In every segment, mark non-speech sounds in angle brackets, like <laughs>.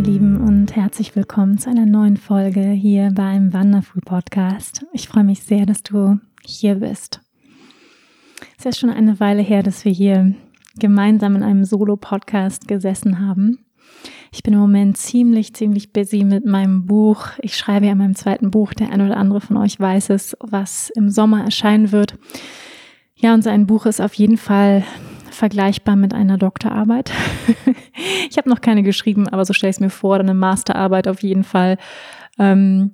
Ihr Lieben und herzlich willkommen zu einer neuen Folge hier beim Wonderful Podcast. Ich freue mich sehr, dass du hier bist. Es ist ja schon eine Weile her, dass wir hier gemeinsam in einem Solo-Podcast gesessen haben. Ich bin im Moment ziemlich, ziemlich busy mit meinem Buch. Ich schreibe ja meinem zweiten Buch. Der eine oder andere von euch weiß es, was im Sommer erscheinen wird. Ja, und sein Buch ist auf jeden Fall vergleichbar mit einer Doktorarbeit. <laughs> ich habe noch keine geschrieben, aber so stelle ich es mir vor, eine Masterarbeit auf jeden Fall. Ähm,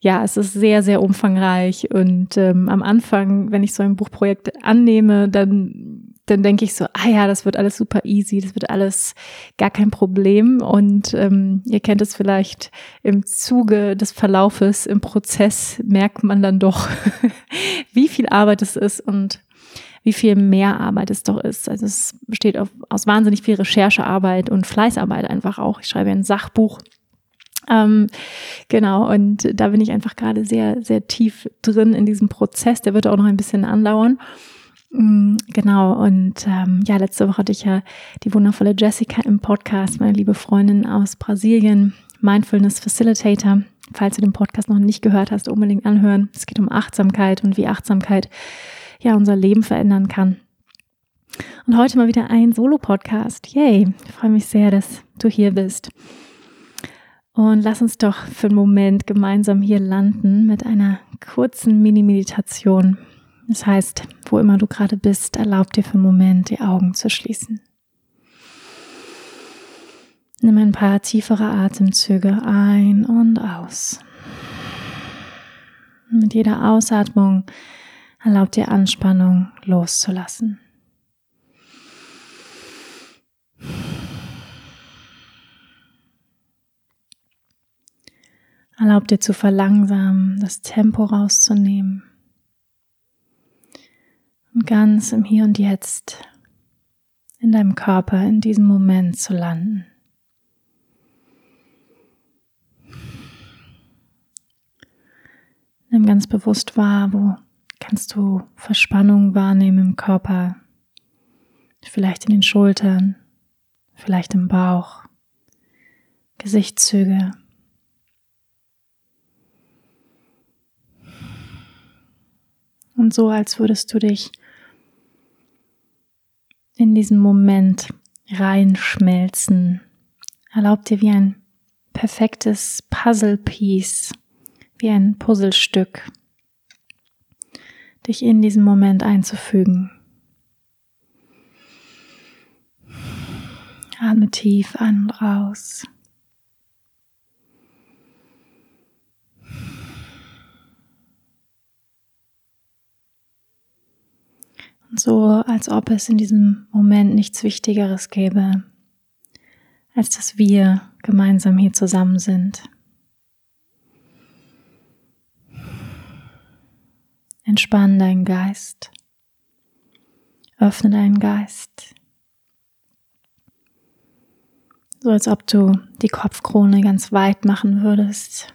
ja, es ist sehr, sehr umfangreich und ähm, am Anfang, wenn ich so ein Buchprojekt annehme, dann dann denke ich so, ah ja, das wird alles super easy, das wird alles gar kein Problem. Und ähm, ihr kennt es vielleicht im Zuge des Verlaufes, im Prozess merkt man dann doch, <laughs> wie viel Arbeit es ist und wie viel mehr Arbeit es doch ist. Also es besteht auf, aus wahnsinnig viel Recherchearbeit und Fleißarbeit einfach auch. Ich schreibe ein Sachbuch. Ähm, genau, und da bin ich einfach gerade sehr, sehr tief drin in diesem Prozess. Der wird auch noch ein bisschen andauern. Mm, genau, und ähm, ja, letzte Woche hatte ich ja die wundervolle Jessica im Podcast, meine liebe Freundin aus Brasilien, Mindfulness Facilitator. Falls du den Podcast noch nicht gehört hast, unbedingt anhören. Es geht um Achtsamkeit und wie Achtsamkeit ja unser Leben verändern kann. Und heute mal wieder ein Solo-Podcast. Yay! Ich freue mich sehr, dass du hier bist. Und lass uns doch für einen Moment gemeinsam hier landen mit einer kurzen Mini-Meditation. Das heißt, wo immer du gerade bist, erlaub dir für einen Moment die Augen zu schließen. Nimm ein paar tiefere Atemzüge ein und aus. Mit jeder Ausatmung Erlaub dir Anspannung loszulassen. Erlaub dir zu verlangsamen, das Tempo rauszunehmen und ganz im Hier und Jetzt in deinem Körper in diesem Moment zu landen. Nimm ganz bewusst wahr, wo kannst du Verspannung wahrnehmen im Körper, vielleicht in den Schultern, vielleicht im Bauch, Gesichtszüge. Und so, als würdest du dich in diesen Moment reinschmelzen. Erlaub dir wie ein perfektes Puzzle-Piece, wie ein Puzzlestück dich in diesen Moment einzufügen. Atme tief ein und raus. Und so, als ob es in diesem Moment nichts Wichtigeres gäbe, als dass wir gemeinsam hier zusammen sind. Entspann deinen Geist. Öffne deinen Geist. So als ob du die Kopfkrone ganz weit machen würdest.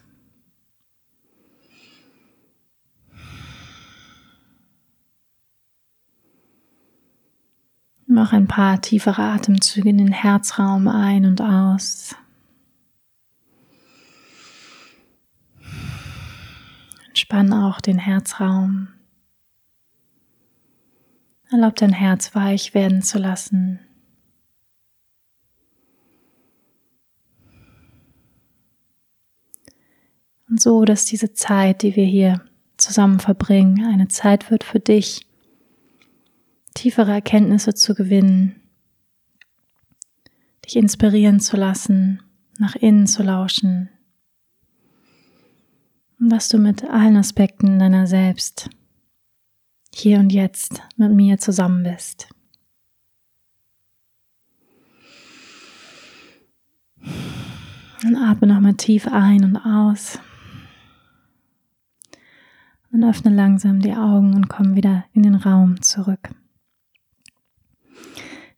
Mach ein paar tiefere Atemzüge in den Herzraum ein und aus. Entspann auch den Herzraum. Erlaub dein Herz weich werden zu lassen. Und so, dass diese Zeit, die wir hier zusammen verbringen, eine Zeit wird für dich, tiefere Erkenntnisse zu gewinnen, dich inspirieren zu lassen, nach innen zu lauschen, dass du mit allen Aspekten deiner selbst hier und jetzt mit mir zusammen bist. Und atme nochmal tief ein und aus. Und öffne langsam die Augen und komm wieder in den Raum zurück.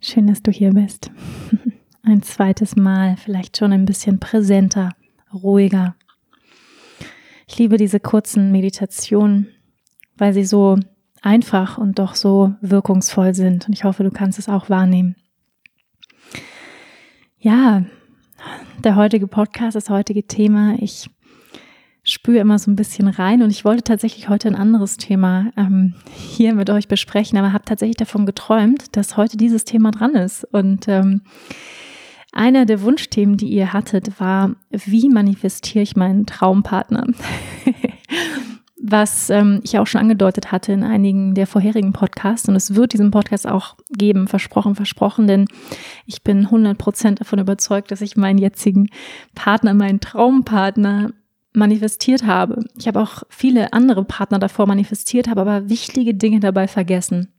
Schön, dass du hier bist. <laughs> Ein zweites Mal, vielleicht schon ein bisschen präsenter, ruhiger ich liebe diese kurzen Meditationen, weil sie so einfach und doch so wirkungsvoll sind. Und ich hoffe, du kannst es auch wahrnehmen. Ja, der heutige Podcast, das heutige Thema. Ich spüre immer so ein bisschen rein und ich wollte tatsächlich heute ein anderes Thema ähm, hier mit euch besprechen, aber habe tatsächlich davon geträumt, dass heute dieses Thema dran ist. Und ähm, einer der Wunschthemen, die ihr hattet, war, wie manifestiere ich meinen Traumpartner? <laughs> Was ähm, ich auch schon angedeutet hatte in einigen der vorherigen Podcasts. Und es wird diesen Podcast auch geben, versprochen, versprochen, denn ich bin 100% davon überzeugt, dass ich meinen jetzigen Partner, meinen Traumpartner manifestiert habe. Ich habe auch viele andere Partner davor manifestiert, habe aber wichtige Dinge dabei vergessen.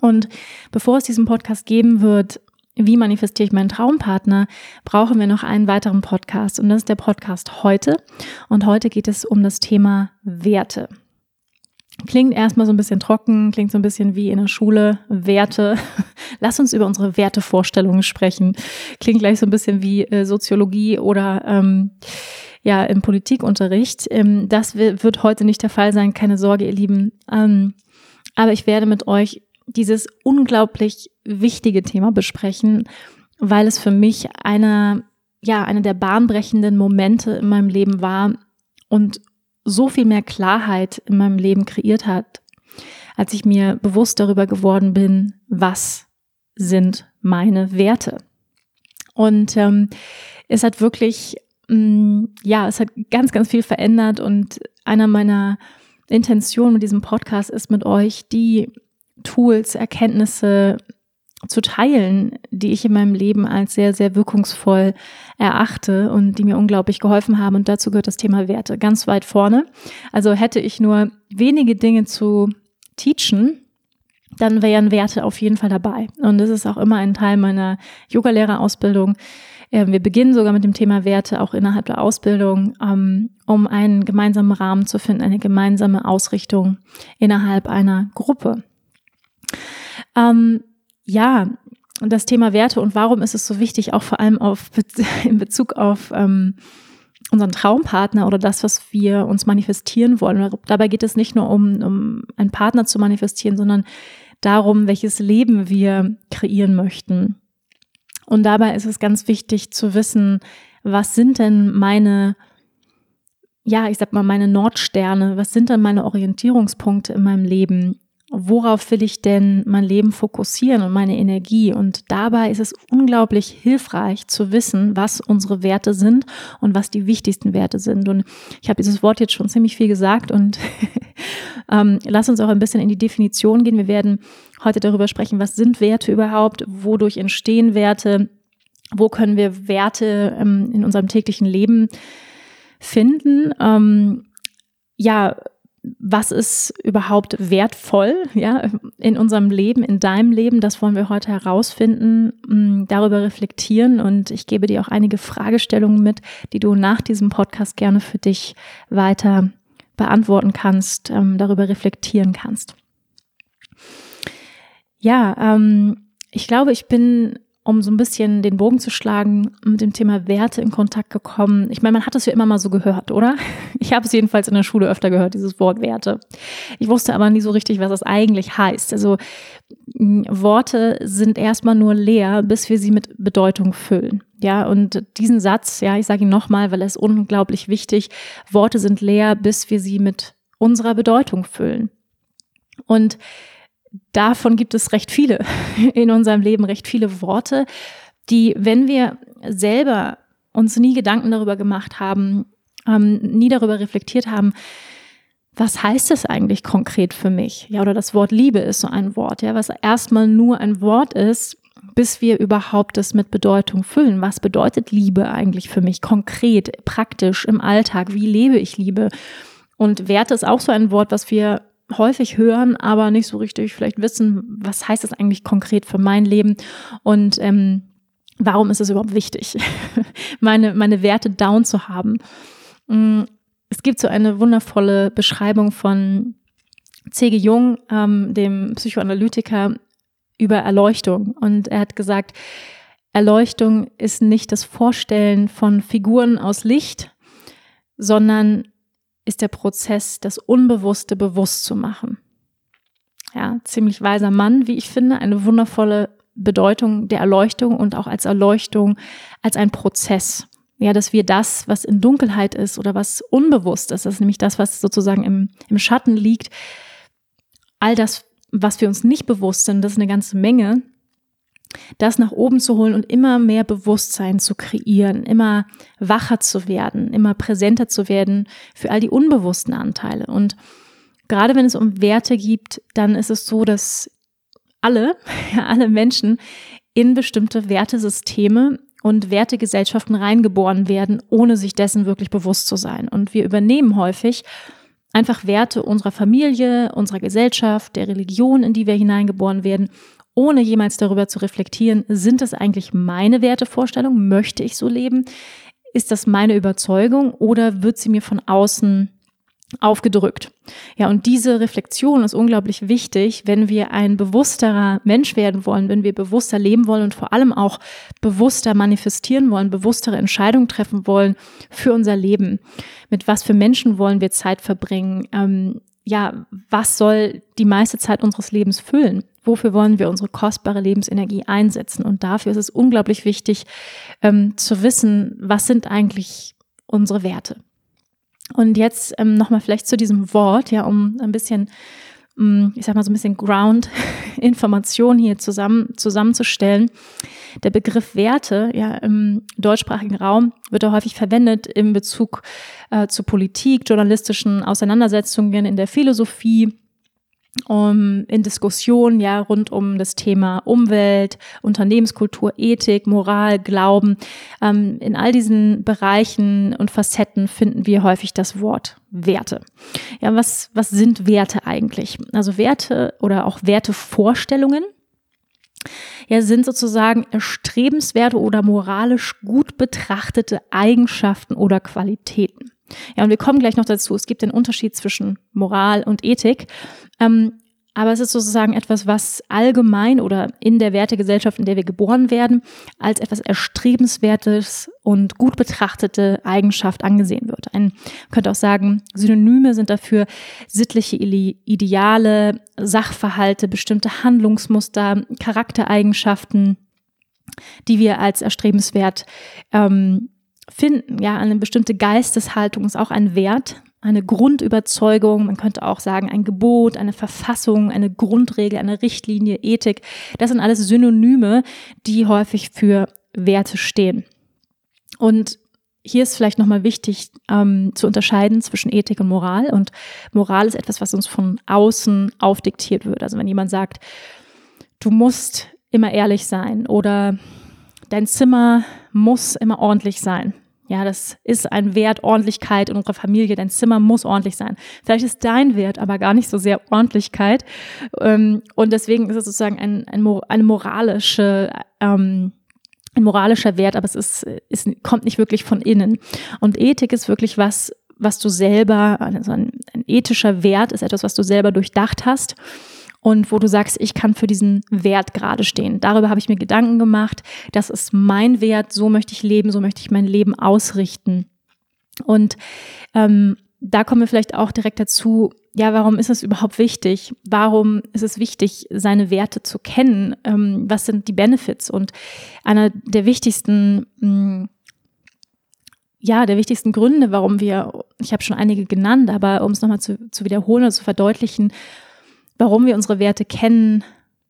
Und bevor es diesen Podcast geben wird, wie manifestiere ich meinen Traumpartner, brauchen wir noch einen weiteren Podcast. Und das ist der Podcast heute. Und heute geht es um das Thema Werte. Klingt erstmal so ein bisschen trocken, klingt so ein bisschen wie in der Schule. Werte. <laughs> Lass uns über unsere Wertevorstellungen sprechen. Klingt gleich so ein bisschen wie äh, Soziologie oder ähm, ja im Politikunterricht. Ähm, das wird heute nicht der Fall sein, keine Sorge, ihr Lieben. Ähm, aber ich werde mit euch dieses unglaublich wichtige Thema besprechen, weil es für mich eine, ja, eine der bahnbrechenden Momente in meinem Leben war und so viel mehr Klarheit in meinem Leben kreiert hat, als ich mir bewusst darüber geworden bin, was sind meine Werte. Und ähm, es hat wirklich Mm, ja, es hat ganz, ganz viel verändert und einer meiner Intentionen mit diesem Podcast ist mit euch, die Tools, Erkenntnisse zu teilen, die ich in meinem Leben als sehr, sehr wirkungsvoll erachte und die mir unglaublich geholfen haben. Und dazu gehört das Thema Werte ganz weit vorne. Also hätte ich nur wenige Dinge zu teachen, dann wären Werte auf jeden Fall dabei. Und das ist auch immer ein Teil meiner Yogalehrerausbildung, wir beginnen sogar mit dem Thema Werte auch innerhalb der Ausbildung, ähm, um einen gemeinsamen Rahmen zu finden, eine gemeinsame Ausrichtung innerhalb einer Gruppe. Ähm, ja, das Thema Werte und warum ist es so wichtig, auch vor allem auf, <laughs> in Bezug auf ähm, unseren Traumpartner oder das, was wir uns manifestieren wollen. Dabei geht es nicht nur um, um einen Partner zu manifestieren, sondern darum, welches Leben wir kreieren möchten. Und dabei ist es ganz wichtig zu wissen, was sind denn meine, ja, ich sag mal, meine Nordsterne, was sind denn meine Orientierungspunkte in meinem Leben? Worauf will ich denn mein Leben fokussieren und meine Energie? Und dabei ist es unglaublich hilfreich zu wissen, was unsere Werte sind und was die wichtigsten Werte sind. Und ich habe dieses Wort jetzt schon ziemlich viel gesagt und <laughs> ähm, lass uns auch ein bisschen in die Definition gehen. Wir werden heute darüber sprechen, was sind Werte überhaupt, wodurch entstehen Werte, wo können wir Werte ähm, in unserem täglichen Leben finden. Ähm, ja, was ist überhaupt wertvoll, ja, in unserem Leben, in deinem Leben? Das wollen wir heute herausfinden, mm, darüber reflektieren und ich gebe dir auch einige Fragestellungen mit, die du nach diesem Podcast gerne für dich weiter beantworten kannst, ähm, darüber reflektieren kannst. Ja, ähm, ich glaube, ich bin um so ein bisschen den Bogen zu schlagen, mit dem Thema Werte in Kontakt gekommen. Ich meine, man hat es ja immer mal so gehört, oder? <laughs> Ich habe es jedenfalls in der Schule öfter gehört, dieses Wort Werte. Ich wusste aber nie so richtig, was das eigentlich heißt. Also Worte sind erstmal nur leer, bis wir sie mit Bedeutung füllen. Ja, und diesen Satz, ja, ich sage ihn nochmal, weil er ist unglaublich wichtig. Worte sind leer, bis wir sie mit unserer Bedeutung füllen. Und davon gibt es recht viele <laughs> in unserem Leben, recht viele Worte, die, wenn wir selber uns nie Gedanken darüber gemacht haben, ähm, nie darüber reflektiert haben, was heißt das eigentlich konkret für mich? Ja, oder das Wort Liebe ist so ein Wort, ja, was erstmal nur ein Wort ist, bis wir überhaupt das mit Bedeutung füllen. Was bedeutet Liebe eigentlich für mich konkret, praktisch im Alltag? Wie lebe ich Liebe? Und Werte ist auch so ein Wort, was wir häufig hören, aber nicht so richtig vielleicht wissen, was heißt das eigentlich konkret für mein Leben. Und ähm, warum ist es überhaupt wichtig, <laughs> meine, meine Werte down zu haben? Mm, es gibt so eine wundervolle Beschreibung von C.G. Jung, ähm, dem Psychoanalytiker, über Erleuchtung. Und er hat gesagt, Erleuchtung ist nicht das Vorstellen von Figuren aus Licht, sondern ist der Prozess, das Unbewusste bewusst zu machen. Ja, ziemlich weiser Mann, wie ich finde, eine wundervolle Bedeutung der Erleuchtung und auch als Erleuchtung als ein Prozess. Ja, dass wir das, was in Dunkelheit ist oder was unbewusst ist, das ist nämlich das, was sozusagen im, im Schatten liegt, all das, was wir uns nicht bewusst sind, das ist eine ganze Menge, das nach oben zu holen und immer mehr Bewusstsein zu kreieren, immer wacher zu werden, immer präsenter zu werden für all die unbewussten Anteile. Und gerade wenn es um Werte geht, dann ist es so, dass alle, <laughs> ja, alle Menschen in bestimmte Wertesysteme und Wertegesellschaften reingeboren werden, ohne sich dessen wirklich bewusst zu sein. Und wir übernehmen häufig einfach Werte unserer Familie, unserer Gesellschaft, der Religion, in die wir hineingeboren werden, ohne jemals darüber zu reflektieren, sind das eigentlich meine Wertevorstellungen? Möchte ich so leben? Ist das meine Überzeugung oder wird sie mir von außen aufgedrückt. Ja, und diese Reflexion ist unglaublich wichtig, wenn wir ein bewussterer Mensch werden wollen, wenn wir bewusster leben wollen und vor allem auch bewusster manifestieren wollen, bewusstere Entscheidungen treffen wollen für unser Leben. Mit was für Menschen wollen wir Zeit verbringen? Ähm, ja, was soll die meiste Zeit unseres Lebens füllen? Wofür wollen wir unsere kostbare Lebensenergie einsetzen? Und dafür ist es unglaublich wichtig ähm, zu wissen, was sind eigentlich unsere Werte. Und jetzt ähm, nochmal vielleicht zu diesem Wort, ja, um ein bisschen, ähm, ich sag mal so ein bisschen Ground-Information <laughs> hier zusammen, zusammenzustellen. Der Begriff Werte, ja, im deutschsprachigen Raum wird er häufig verwendet in Bezug äh, zu Politik, journalistischen Auseinandersetzungen in der Philosophie, um, in Diskussionen ja rund um das Thema Umwelt, Unternehmenskultur, Ethik, Moral, Glauben. Ähm, in all diesen Bereichen und Facetten finden wir häufig das Wort Werte. Ja, was, was sind Werte eigentlich? Also Werte oder auch Wertevorstellungen ja, sind sozusagen erstrebenswerte oder moralisch gut betrachtete Eigenschaften oder Qualitäten. Ja, und wir kommen gleich noch dazu. Es gibt den Unterschied zwischen Moral und Ethik. Ähm, aber es ist sozusagen etwas, was allgemein oder in der Wertegesellschaft, in der wir geboren werden, als etwas Erstrebenswertes und gut betrachtete Eigenschaft angesehen wird. Ein könnte auch sagen, Synonyme sind dafür sittliche Ideale, Sachverhalte, bestimmte Handlungsmuster, Charaktereigenschaften, die wir als erstrebenswert ähm, finden. Ja, eine bestimmte Geisteshaltung ist auch ein Wert, eine Grundüberzeugung, man könnte auch sagen ein Gebot, eine Verfassung, eine Grundregel, eine Richtlinie, Ethik. Das sind alles Synonyme, die häufig für Werte stehen. Und hier ist vielleicht nochmal wichtig ähm, zu unterscheiden zwischen Ethik und Moral. Und Moral ist etwas, was uns von außen aufdiktiert wird. Also wenn jemand sagt, du musst immer ehrlich sein oder dein Zimmer muss immer ordentlich sein. Ja, das ist ein Wert Ordentlichkeit in unserer Familie. Dein Zimmer muss ordentlich sein. Vielleicht ist dein Wert aber gar nicht so sehr Ordentlichkeit. Ähm, und deswegen ist es sozusagen ein, ein, eine moralische, ähm, ein moralischer Wert, aber es ist, ist, kommt nicht wirklich von innen. Und Ethik ist wirklich was, was du selber, also ein, ein ethischer Wert ist etwas, was du selber durchdacht hast und wo du sagst, ich kann für diesen Wert gerade stehen. Darüber habe ich mir Gedanken gemacht. Das ist mein Wert, so möchte ich leben, so möchte ich mein Leben ausrichten. Und ähm, da kommen wir vielleicht auch direkt dazu, ja, warum ist es überhaupt wichtig? Warum ist es wichtig, seine Werte zu kennen? Ähm, was sind die Benefits? Und einer der wichtigsten hm, ja, der wichtigsten Gründe, warum wir, ich habe schon einige genannt, aber um es nochmal zu, zu wiederholen oder zu verdeutlichen, warum wir unsere Werte kennen,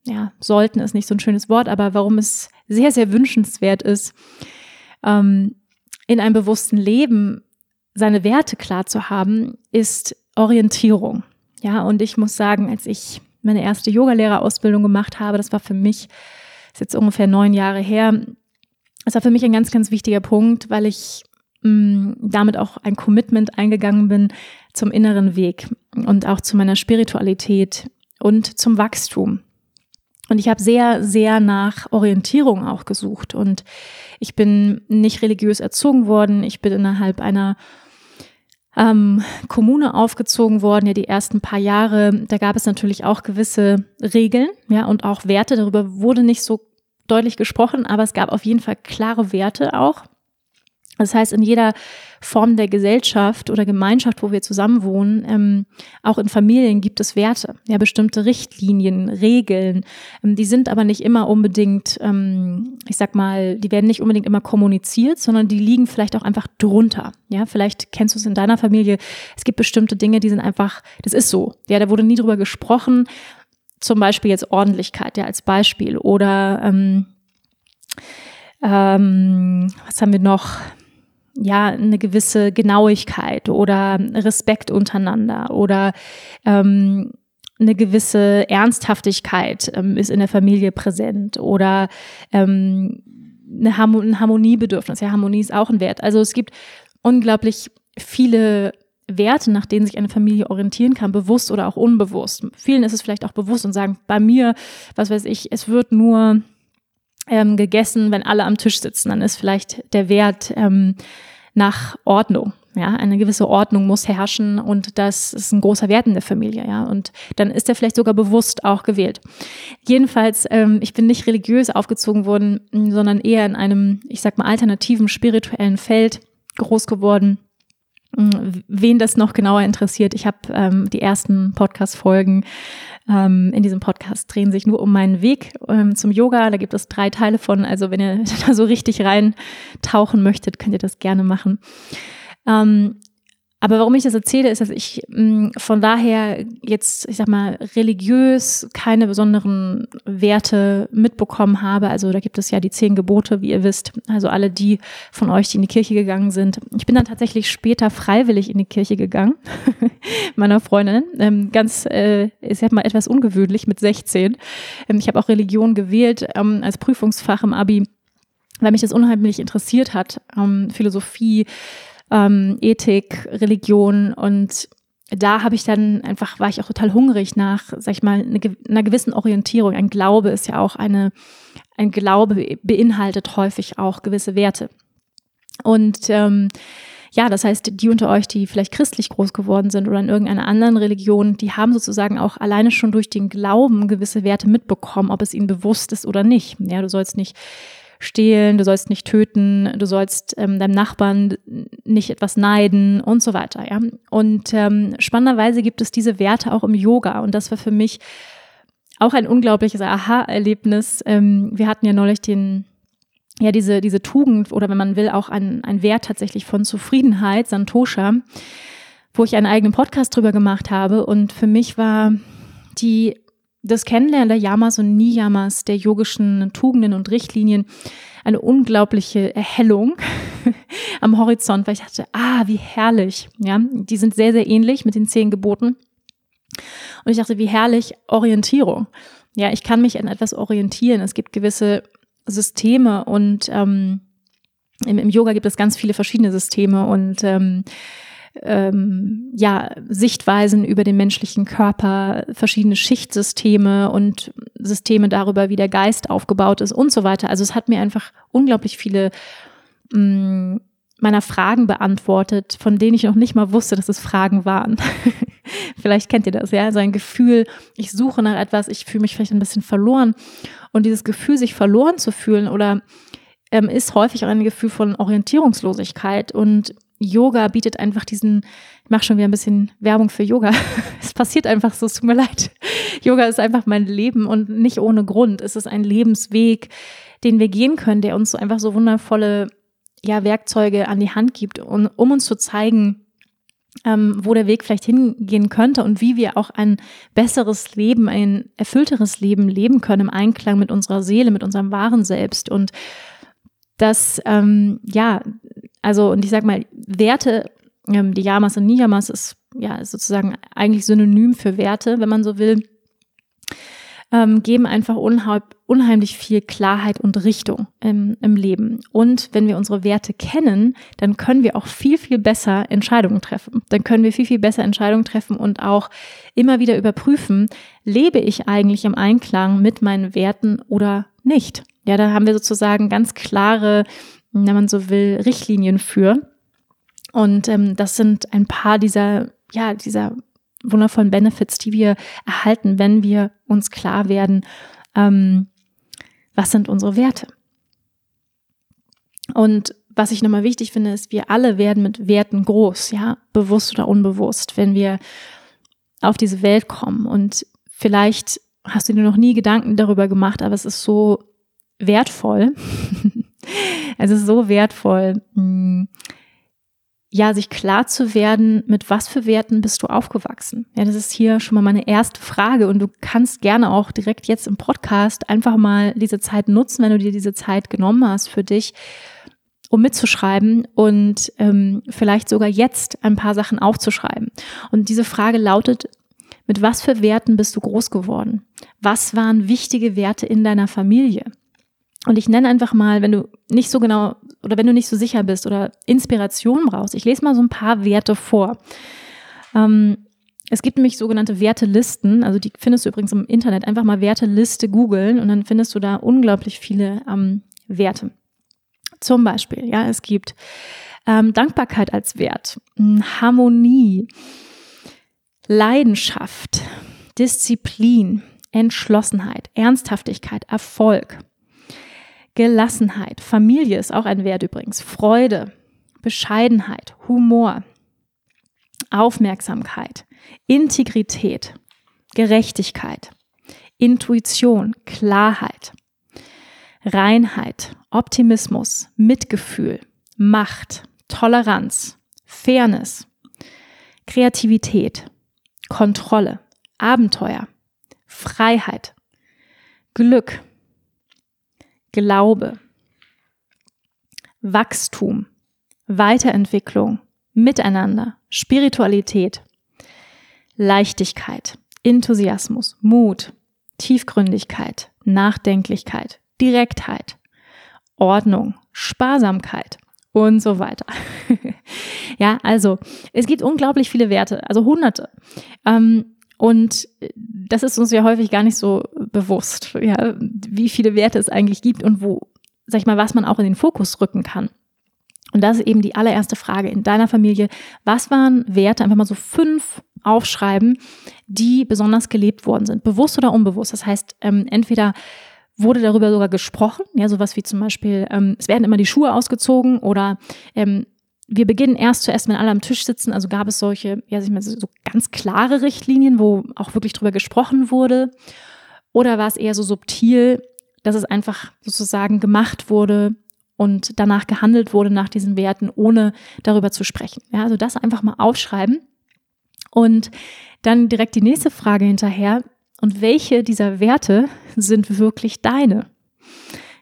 ja, sollten ist nicht so ein schönes Wort, aber warum es sehr, sehr wünschenswert ist, ähm, in einem bewussten Leben seine Werte klar zu haben, ist Orientierung. Ja, und ich muss sagen, als ich meine erste Yogalehrerausbildung gemacht habe, das war für mich, ist jetzt ungefähr neun Jahre her, das war für mich ein ganz, ganz wichtiger Punkt, weil ich mh, mm, damit auch ein Commitment eingegangen bin zum inneren Weg und auch zu meiner Spiritualität und zum Wachstum. Und ich habe sehr, sehr nach Orientierung auch gesucht. Und ich bin nicht religiös erzogen worden. Ich bin innerhalb einer ähm, Kommune aufgezogen worden, ja die ersten paar Jahre. Da gab es natürlich auch gewisse Regeln, ja, und auch Werte. Darüber wurde nicht so deutlich gesprochen, aber es gab auf jeden Fall klare Werte auch. Das heißt, in jeder Form der Gesellschaft oder Gemeinschaft, wo wir zusammenwohnen, ähm, auch in Familien gibt es Werte, ja, bestimmte Richtlinien, Regeln. Ähm, die sind aber nicht immer unbedingt, ähm, ich sag mal, die werden nicht unbedingt immer kommuniziert, sondern die liegen vielleicht auch einfach drunter. Ja, vielleicht kennst du es in deiner Familie. Es gibt bestimmte Dinge, die sind einfach, das ist so. Ja, da wurde nie drüber gesprochen. Zum Beispiel jetzt Ordentlichkeit, ja, als Beispiel. Oder ähm, ähm, was haben wir noch? Ja eine gewisse Genauigkeit oder Respekt untereinander oder ähm, eine gewisse Ernsthaftigkeit ähm, ist in der Familie präsent oder ähm, eine Harmo ein Harmoniebedürfnis. Ja, Harmonie ist auch ein Wert. Also es gibt unglaublich viele Werte, nach denen sich eine Familie orientieren kann, bewusst oder auch unbewusst. Vielen ist es vielleicht auch bewusst und sagen, bei mir, was weiß ich, es wird nur ähm, gegessen, wenn alle am Tisch sitzen. Dann ist vielleicht der Wert ähm, nach Ordnung. Ja, eine gewisse Ordnung muss herrschen und das ist ein großer Wert in der Familie, ja. Und dann ist er vielleicht sogar bewusst auch gewählt. Jedenfalls, ähm, ich bin nicht religiös aufgezogen worden, sondern eher in einem, ich sag mal, alternativen spirituellen Feld groß geworden wen das noch genauer interessiert, ich habe ähm, die ersten Podcast-Folgen ähm, in diesem Podcast drehen sich nur um meinen Weg ähm, zum Yoga. Da gibt es drei Teile von. Also wenn ihr <laughs> da so richtig reintauchen möchtet, könnt ihr das gerne machen. Ähm, aber warum ich das erzähle, ist, dass ich mh, mm, von daher jetzt, ich sag mal, religiös keine besonderen Werte mitbekommen habe. Also da gibt es ja die zehn Gebote, wie ihr wisst. Also alle die von euch, die in die Kirche gegangen sind. Ich bin dann tatsächlich später freiwillig in die Kirche gegangen, <laughs> meiner Freundin. Ähm, ganz, äh, ich sag mal, etwas ungewöhnlich mit 16. Ähm, ich habe auch Religion gewählt ähm, als Prüfungsfach im Abi, weil mich das unheimlich interessiert hat. Ähm, Philosophie, ähm, Ethik, Religion und da habe ich dann einfach, war ich auch total hungrig nach, sag ich mal, eine, einer gewissen Orientierung. Ein Glaube ist ja auch eine, ein Glaube beinhaltet häufig auch gewisse Werte. Und ähm, ja, das heißt, die unter euch, die vielleicht christlich groß geworden sind oder in irgendeiner anderen Religion, die haben sozusagen auch alleine schon durch den Glauben gewisse Werte mitbekommen, ob es ihnen bewusst ist oder nicht. Ja, du sollst nicht stehlen, du sollst nicht töten, du sollst ähm, deinem Nachbarn nicht etwas neiden und so weiter. Ja? Und ähm, spannenderweise gibt es diese Werte auch im Yoga und das war für mich auch ein unglaubliches Aha-Erlebnis. Ähm, wir hatten ja neulich den ja, diese, diese Tugend oder wenn man will, auch ein, ein Wert tatsächlich von Zufriedenheit, Santosha, wo ich einen eigenen Podcast drüber gemacht habe. Und für mich war die das Kennenlernen der Yamas und Niyamas, der yogischen Tugenden und Richtlinien, eine unglaubliche Erhellung <laughs> am Horizont, weil ich dachte, ah, wie herrlich. Ja, die sind sehr, sehr ähnlich mit den zehn Geboten. Und ich dachte, wie herrlich Orientierung. Ja, ich kann mich an etwas orientieren. Es gibt gewisse Systeme und ähm, im, im Yoga gibt es ganz viele verschiedene Systeme und ähm, ähm, ja, Sichtweisen über den menschlichen Körper, verschiedene Schichtsysteme und Systeme darüber, wie der Geist aufgebaut ist und so weiter. Also es hat mir einfach unglaublich viele mh, mm, meiner Fragen beantwortet, von denen ich noch nicht mal wusste, dass es Fragen waren. <laughs> vielleicht kennt ihr das, ja, so ein Gefühl, ich suche nach etwas, ich fühle mich vielleicht ein bisschen verloren und dieses Gefühl, sich verloren zu fühlen oder ähm, ist häufig auch ein Gefühl von Orientierungslosigkeit und Yoga bietet einfach diesen, ich mache schon wieder ein bisschen Werbung für Yoga. <laughs> es passiert einfach so, es tut mir leid. Yoga ist einfach mein Leben und nicht ohne Grund. Es ist ein Lebensweg, den wir gehen können, der uns so einfach so wundervolle ja, Werkzeuge an die Hand gibt, um, um uns zu zeigen, ähm, wo der Weg vielleicht hingehen könnte und wie wir auch ein besseres Leben, ein erfüllteres Leben leben können im Einklang mit unserer Seele, mit unserem wahren Selbst. Und das, ähm, ja, also, und ich sag mal, Werte, ähm, die Yamas und Niyamas ist ja sozusagen eigentlich synonym für Werte, wenn man so will. ähm, geben einfach unheimlich viel Klarheit und Richtung im, im Leben. Und wenn wir unsere Werte kennen, dann können wir auch viel, viel besser Entscheidungen treffen. Dann können wir viel, viel besser Entscheidungen treffen und auch immer wieder überprüfen, lebe ich eigentlich im Einklang mit meinen Werten oder nicht. Ja, da haben wir sozusagen ganz klare, wenn man so will, Richtlinien für. Und ähm, das sind ein paar dieser, ja, dieser wundervollen Benefits, die wir erhalten, wenn wir uns klar werden, ähm, was sind unsere Werte. Und was ich nochmal wichtig finde, ist, wir alle werden mit Werten groß, ja, bewusst oder unbewusst, wenn wir auf diese Welt kommen. Und vielleicht hast du dir noch nie Gedanken darüber gemacht, aber es ist so wertvoll. <laughs> <laughs> es ist so wertvoll, hm, ja, sich klar zu werden, mit was für Werten bist du aufgewachsen? Ja, das ist hier schon mal meine erste Frage und du kannst gerne auch direkt jetzt im Podcast einfach mal diese Zeit nutzen, wenn du dir diese Zeit genommen hast für dich, um mitzuschreiben und ähm, vielleicht sogar jetzt ein paar Sachen aufzuschreiben. Und diese Frage lautet, mit was für Werten bist du groß geworden? Was waren wichtige Werte in deiner Familie? Und ich nenne einfach mal, wenn du nicht so genau oder wenn du nicht so sicher bist oder Inspiration brauchst, ich lese mal so ein paar Werte vor. Ähm, es gibt nämlich sogenannte Wertelisten, also die findest du übrigens im Internet. Einfach mal Werteliste googeln und dann findest du da unglaublich viele ähm, Werte. Zum Beispiel, ja, es gibt ähm, Dankbarkeit als Wert, hm, Harmonie, Leidenschaft, Disziplin, Entschlossenheit, Ernsthaftigkeit, Erfolg, Gelassenheit. Familie ist auch ein Wert übrigens. Freude, Bescheidenheit, Humor, Aufmerksamkeit, Integrität, Gerechtigkeit, Intuition, Klarheit, Reinheit, Optimismus, Mitgefühl, Macht, Toleranz, Fairness, Kreativität, Kontrolle, Abenteuer, Freiheit, Glück, Glaube, Wachstum, Weiterentwicklung, Miteinander, Spiritualität, Leichtigkeit, Enthusiasmus, Mut, Tiefgründigkeit, Nachdenklichkeit, Direktheit, Ordnung, Sparsamkeit und so weiter. <laughs> ja, also es gibt unglaublich viele Werte, also hunderte. Ähm, und das ist uns ja häufig gar nicht so bewusst, ja, wie viele Werte es eigentlich gibt und wo, sag ich mal, was man auch in den Fokus rücken kann. Und das ist eben die allererste Frage in deiner Familie. Was waren Werte? Einfach mal so fünf aufschreiben, die besonders gelebt worden sind, bewusst oder unbewusst. Das heißt, ähm, entweder wurde darüber sogar gesprochen, ja, sowas wie zum Beispiel, ähm, es werden immer die Schuhe ausgezogen oder ähm, wir beginnen erst zuerst, wenn alle am Tisch sitzen. Also gab es solche, ja, so ganz klare Richtlinien, wo auch wirklich drüber gesprochen wurde. Oder war es eher so subtil, dass es einfach sozusagen gemacht wurde und danach gehandelt wurde nach diesen Werten, ohne darüber zu sprechen. Ja, also das einfach mal aufschreiben. Und dann direkt die nächste Frage hinterher. Und welche dieser Werte sind wirklich deine?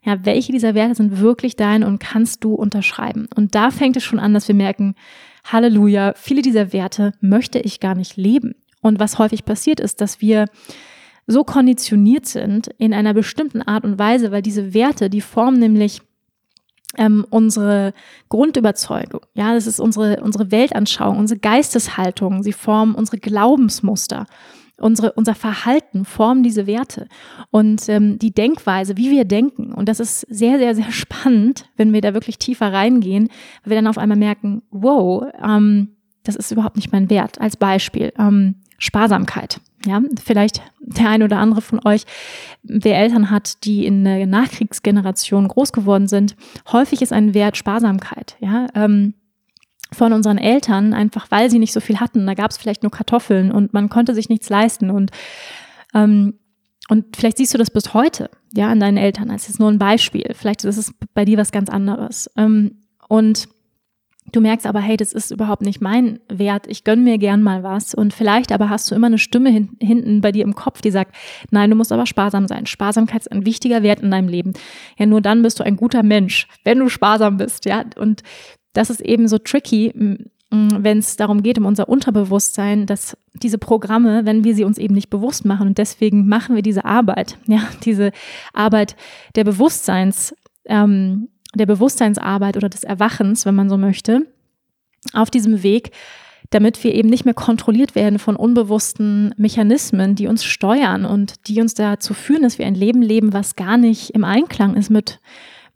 Ja, welche dieser Werte sind wirklich deine und kannst du unterschreiben? Und da fängt es schon an, dass wir merken, Halleluja, viele dieser Werte möchte ich gar nicht leben. Und was häufig passiert ist, dass wir so konditioniert sind in einer bestimmten Art und Weise, weil diese Werte, die formen nämlich ähm, unsere Grundüberzeugung. Ja, das ist unsere, unsere Weltanschauung, unsere Geisteshaltung. Sie formen unsere Glaubensmuster unsere, unser Verhalten formen diese Werte und ähm, die Denkweise, wie wir denken. Und das ist sehr, sehr, sehr <laughs> spannend, wenn wir da wirklich tiefer reingehen, weil wir dann auf einmal merken, wow, ähm, das ist überhaupt nicht mein Wert. Als Beispiel ähm, Sparsamkeit. Ja, vielleicht der ein oder andere von euch, wer Eltern hat, die in der Nachkriegsgeneration groß geworden sind, häufig ist ein Wert Sparsamkeit. Ja, ähm, von unseren Eltern, einfach weil sie nicht so viel hatten. Da gab es vielleicht nur Kartoffeln und man konnte sich nichts leisten. Und, ähm, und vielleicht siehst du das bis heute, ja, an deinen Eltern. als jetzt nur ein Beispiel. Vielleicht ist es bei dir was ganz anderes. Ähm, und du merkst aber, hey, das ist überhaupt nicht mein Wert. Ich gönn mir gern mal was. Und vielleicht aber hast du immer eine Stimme hin, hinten bei dir im Kopf, die sagt, nein, du musst aber sparsam sein. Sparsamkeit ist ein wichtiger Wert in deinem Leben. Ja, nur dann bist du ein guter Mensch, wenn du sparsam bist, ja. Und das ist eben so tricky, wenn es darum geht, um unser Unterbewusstsein, dass diese Programme, wenn wir sie uns eben nicht bewusst machen, und deswegen machen wir diese Arbeit, <laughs> ja, diese Arbeit der Bewusstseins, ähm, der Bewusstseinsarbeit oder des Erwachens, wenn man so möchte, auf diesem Weg, damit wir eben nicht mehr kontrolliert werden von unbewussten Mechanismen, die uns steuern und die uns dazu führen, dass wir ein Leben leben, was gar nicht im Einklang ist mit,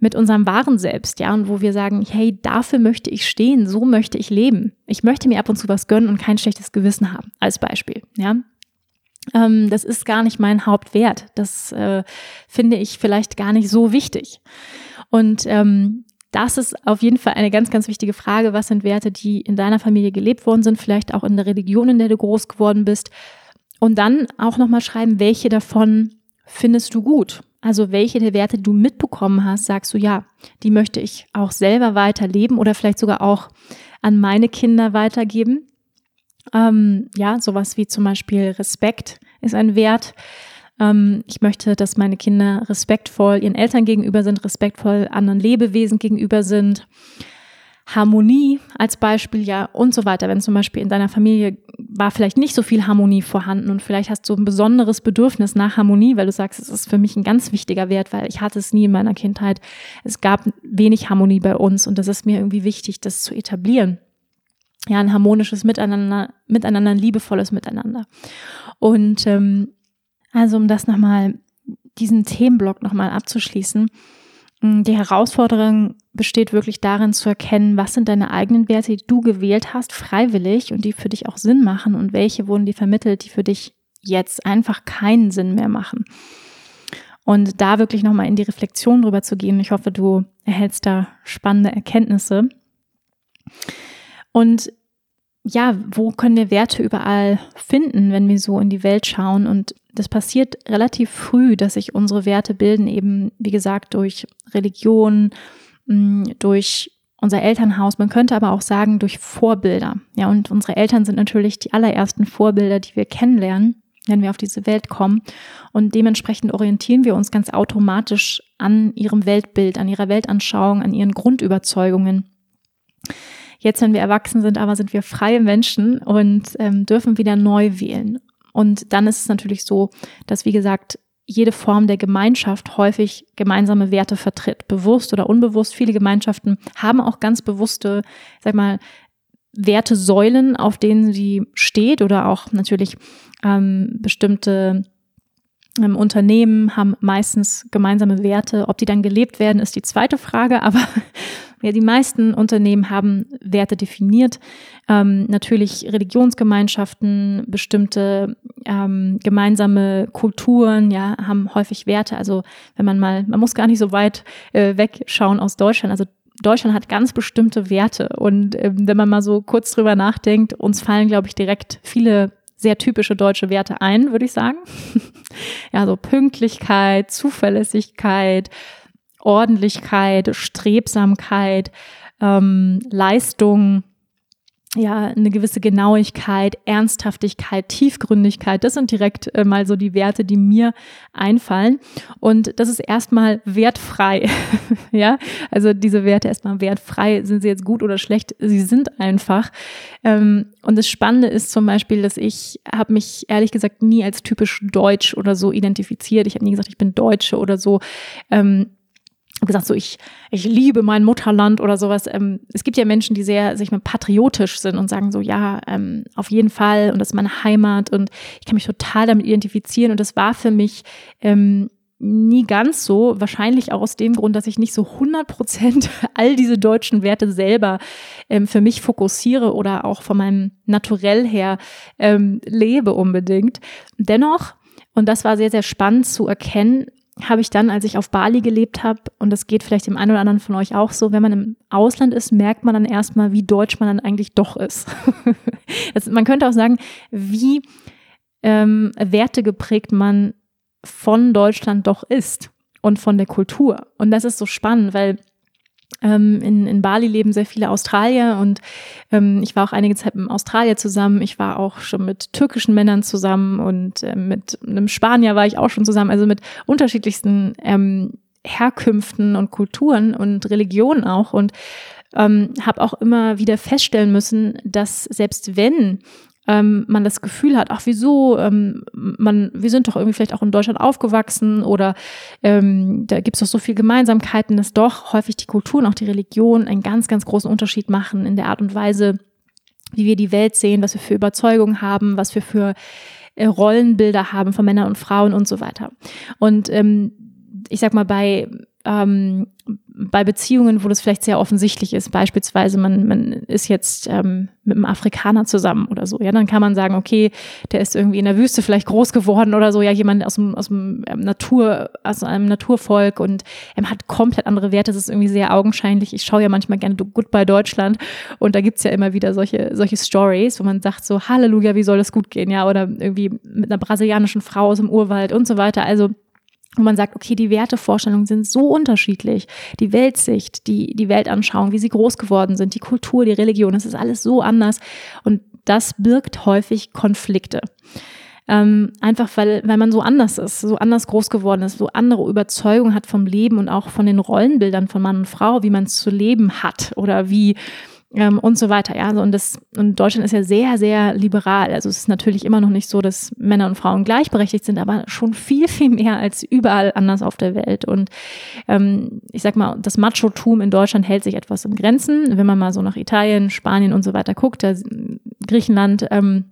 mit unserem wahren Selbst, ja, und wo wir sagen, hey, dafür möchte ich stehen, so möchte ich leben. Ich möchte mir ab und zu was gönnen und kein schlechtes Gewissen haben, als Beispiel, ja. Ähm, das ist gar nicht mein Hauptwert. Das äh, finde ich vielleicht gar nicht so wichtig. Und ähm, das ist auf jeden Fall eine ganz, ganz wichtige Frage. Was sind Werte, die in deiner Familie gelebt worden sind, vielleicht auch in der Religion, in der du groß geworden bist? Und dann auch nochmal schreiben, welche davon findest du gut? Also welche der Werte, du mitbekommen hast, sagst du, ja, die möchte ich auch selber weiterleben oder vielleicht sogar auch an meine Kinder weitergeben. Ähm, ja, sowas wie zum Beispiel Respekt ist ein Wert. Ähm, ich möchte, dass meine Kinder respektvoll ihren Eltern gegenüber sind, respektvoll anderen Lebewesen gegenüber sind. Harmonie als Beispiel, ja, und so weiter. Wenn zum Beispiel in deiner Familie war vielleicht nicht so viel Harmonie vorhanden und vielleicht hast du ein besonderes Bedürfnis nach Harmonie, weil du sagst, es ist für mich ein ganz wichtiger Wert, weil ich hatte es nie in meiner Kindheit. Es gab wenig Harmonie bei uns und das ist mir irgendwie wichtig, das zu etablieren. Ja, ein harmonisches Miteinander, miteinander, ein liebevolles Miteinander. Und ähm, also um das nochmal, diesen Themenblock nochmal abzuschließen, die Herausforderung besteht wirklich darin zu erkennen, was sind deine eigenen Werte, die du gewählt hast, freiwillig und die für dich auch Sinn machen und welche wurden dir vermittelt, die für dich jetzt einfach keinen Sinn mehr machen. Und da wirklich nochmal in die Reflexion drüber zu gehen. Ich hoffe, du erhältst da spannende Erkenntnisse. Und ja, wo können wir Werte überall finden, wenn wir so in die Welt schauen? Und das passiert relativ früh, dass sich unsere Werte bilden, eben, wie gesagt, durch Religion, mm, durch unser Elternhaus. Man könnte aber auch sagen, durch Vorbilder. Ja, und unsere Eltern sind natürlich die allerersten Vorbilder, die wir kennenlernen, wenn wir auf diese Welt kommen. Und dementsprechend orientieren wir uns ganz automatisch an ihrem Weltbild, an ihrer Weltanschauung, an ihren Grundüberzeugungen. Jetzt, wenn wir erwachsen sind, aber sind wir freie Menschen und ähm, dürfen wieder neu wählen. Und dann ist es natürlich so, dass, wie gesagt, jede Form der Gemeinschaft häufig gemeinsame Werte vertritt, bewusst oder unbewusst. Viele Gemeinschaften haben auch ganz bewusste, sag mal, Wertesäulen, auf denen sie steht oder auch natürlich ähm, bestimmte ähm, Unternehmen haben meistens gemeinsame Werte. Ob die dann gelebt werden, ist die zweite Frage. Aber ja, die meisten Unternehmen haben Werte definiert. Ähm, natürlich Religionsgemeinschaften, bestimmte ähm, gemeinsame Kulturen, ja, haben häufig Werte. Also wenn man mal, man muss gar nicht so weit äh, wegschauen aus Deutschland. Also Deutschland hat ganz bestimmte Werte. Und ähm, wenn man mal so kurz drüber nachdenkt, uns fallen, glaube ich, direkt viele sehr typische deutsche Werte ein, würde ich sagen. <laughs> ja, so Pünktlichkeit, Zuverlässigkeit, Ordentlichkeit, Strebsamkeit, ähm, Leistung, ja, eine gewisse Genauigkeit, Ernsthaftigkeit, Tiefgründigkeit, das sind direkt äh, mal so die Werte, die mir einfallen. Und das ist erstmal wertfrei. <laughs> ja, also diese Werte erstmal wertfrei. Sind sie jetzt gut oder schlecht? Sie sind einfach. Ähm, und das Spannende ist zum Beispiel, dass ich habe mich ehrlich gesagt nie als typisch deutsch oder so identifiziert. Ich habe nie gesagt, ich bin Deutsche oder so. Ähm, gesagt, so ich, ich liebe mein Mutterland oder sowas. Ähm, es gibt ja Menschen, die sehr, sich mal, patriotisch sind und sagen so, ja, ähm, auf jeden Fall und das ist meine Heimat und ich kann mich total damit identifizieren und das war für mich ähm, nie ganz so, wahrscheinlich auch aus dem Grund, dass ich nicht so 100 Prozent <laughs> all diese deutschen Werte selber ähm, für mich fokussiere oder auch von meinem Naturell her ähm, lebe unbedingt. Dennoch, und das war sehr, sehr spannend zu erkennen, habe ich dann, als ich auf Bali gelebt habe, und das geht vielleicht dem einen oder anderen von euch auch so, wenn man im Ausland ist, merkt man dann erstmal, wie deutsch man dann eigentlich doch ist. <laughs> das, man könnte auch sagen, wie ähm, wertegeprägt man von Deutschland doch ist und von der Kultur. Und das ist so spannend, weil ähm, in, in Bali leben sehr viele Australier und ähm, ich war auch einige Zeit mit Australier zusammen. Ich war auch schon mit türkischen Männern zusammen und äh, mit einem Spanier war ich auch schon zusammen. Also mit unterschiedlichsten ähm, Herkünften und Kulturen und Religionen auch. Und ähm, habe auch immer wieder feststellen müssen, dass selbst wenn ähm, man das Gefühl hat, ach wieso, ähm, man, wir sind doch irgendwie vielleicht auch in Deutschland aufgewachsen oder ähm, da gibt es doch so viel Gemeinsamkeiten, dass doch häufig die Kultur und auch die Religion einen ganz, ganz großen Unterschied machen in der Art und Weise, wie wir die Welt sehen, was wir für Überzeugungen haben, was wir für äh, Rollenbilder haben von Männern und Frauen und so weiter. Und ähm, ich sag mal, bei ähm, bei Beziehungen, wo das vielleicht sehr offensichtlich ist, beispielsweise man, man ist jetzt ähm, mit einem Afrikaner zusammen oder so, ja, dann kann man sagen, okay, der ist irgendwie in der Wüste vielleicht groß geworden oder so, ja, jemand aus dem, aus dem ähm, Natur, aus einem Naturvolk und er hat komplett andere Werte, das ist irgendwie sehr augenscheinlich. Ich schaue ja manchmal gerne Goodbye Deutschland und da gibt's ja immer wieder solche, solche Stories, wo man sagt so, Halleluja, wie soll das gut gehen, ja, oder irgendwie mit einer brasilianischen Frau aus dem Urwald und so weiter. Also wo man sagt, okay, die Wertevorstellungen sind so unterschiedlich, die Weltsicht, die, die Weltanschauung, wie sie groß geworden sind, die Kultur, die Religion, das ist alles so anders und das birgt häufig Konflikte. Ähm, einfach weil, weil man so anders ist, so anders groß geworden ist, so andere Überzeugungen hat vom Leben und auch von den Rollenbildern von Mann und Frau, wie man es zu leben hat oder wie ähm, und so weiter. Ja, also und das und Deutschland ist ja sehr, sehr liberal. Also es ist natürlich immer noch nicht so, dass Männer und Frauen gleichberechtigt sind, aber schon viel, <laughs> viel mehr als überall anders auf der Welt. Und ähm, ich sag mal, das Macho-Tum in Deutschland hält sich etwas in Grenzen. Wenn man mal so nach Italien, Spanien und so weiter guckt, da, Griechenland, ähm,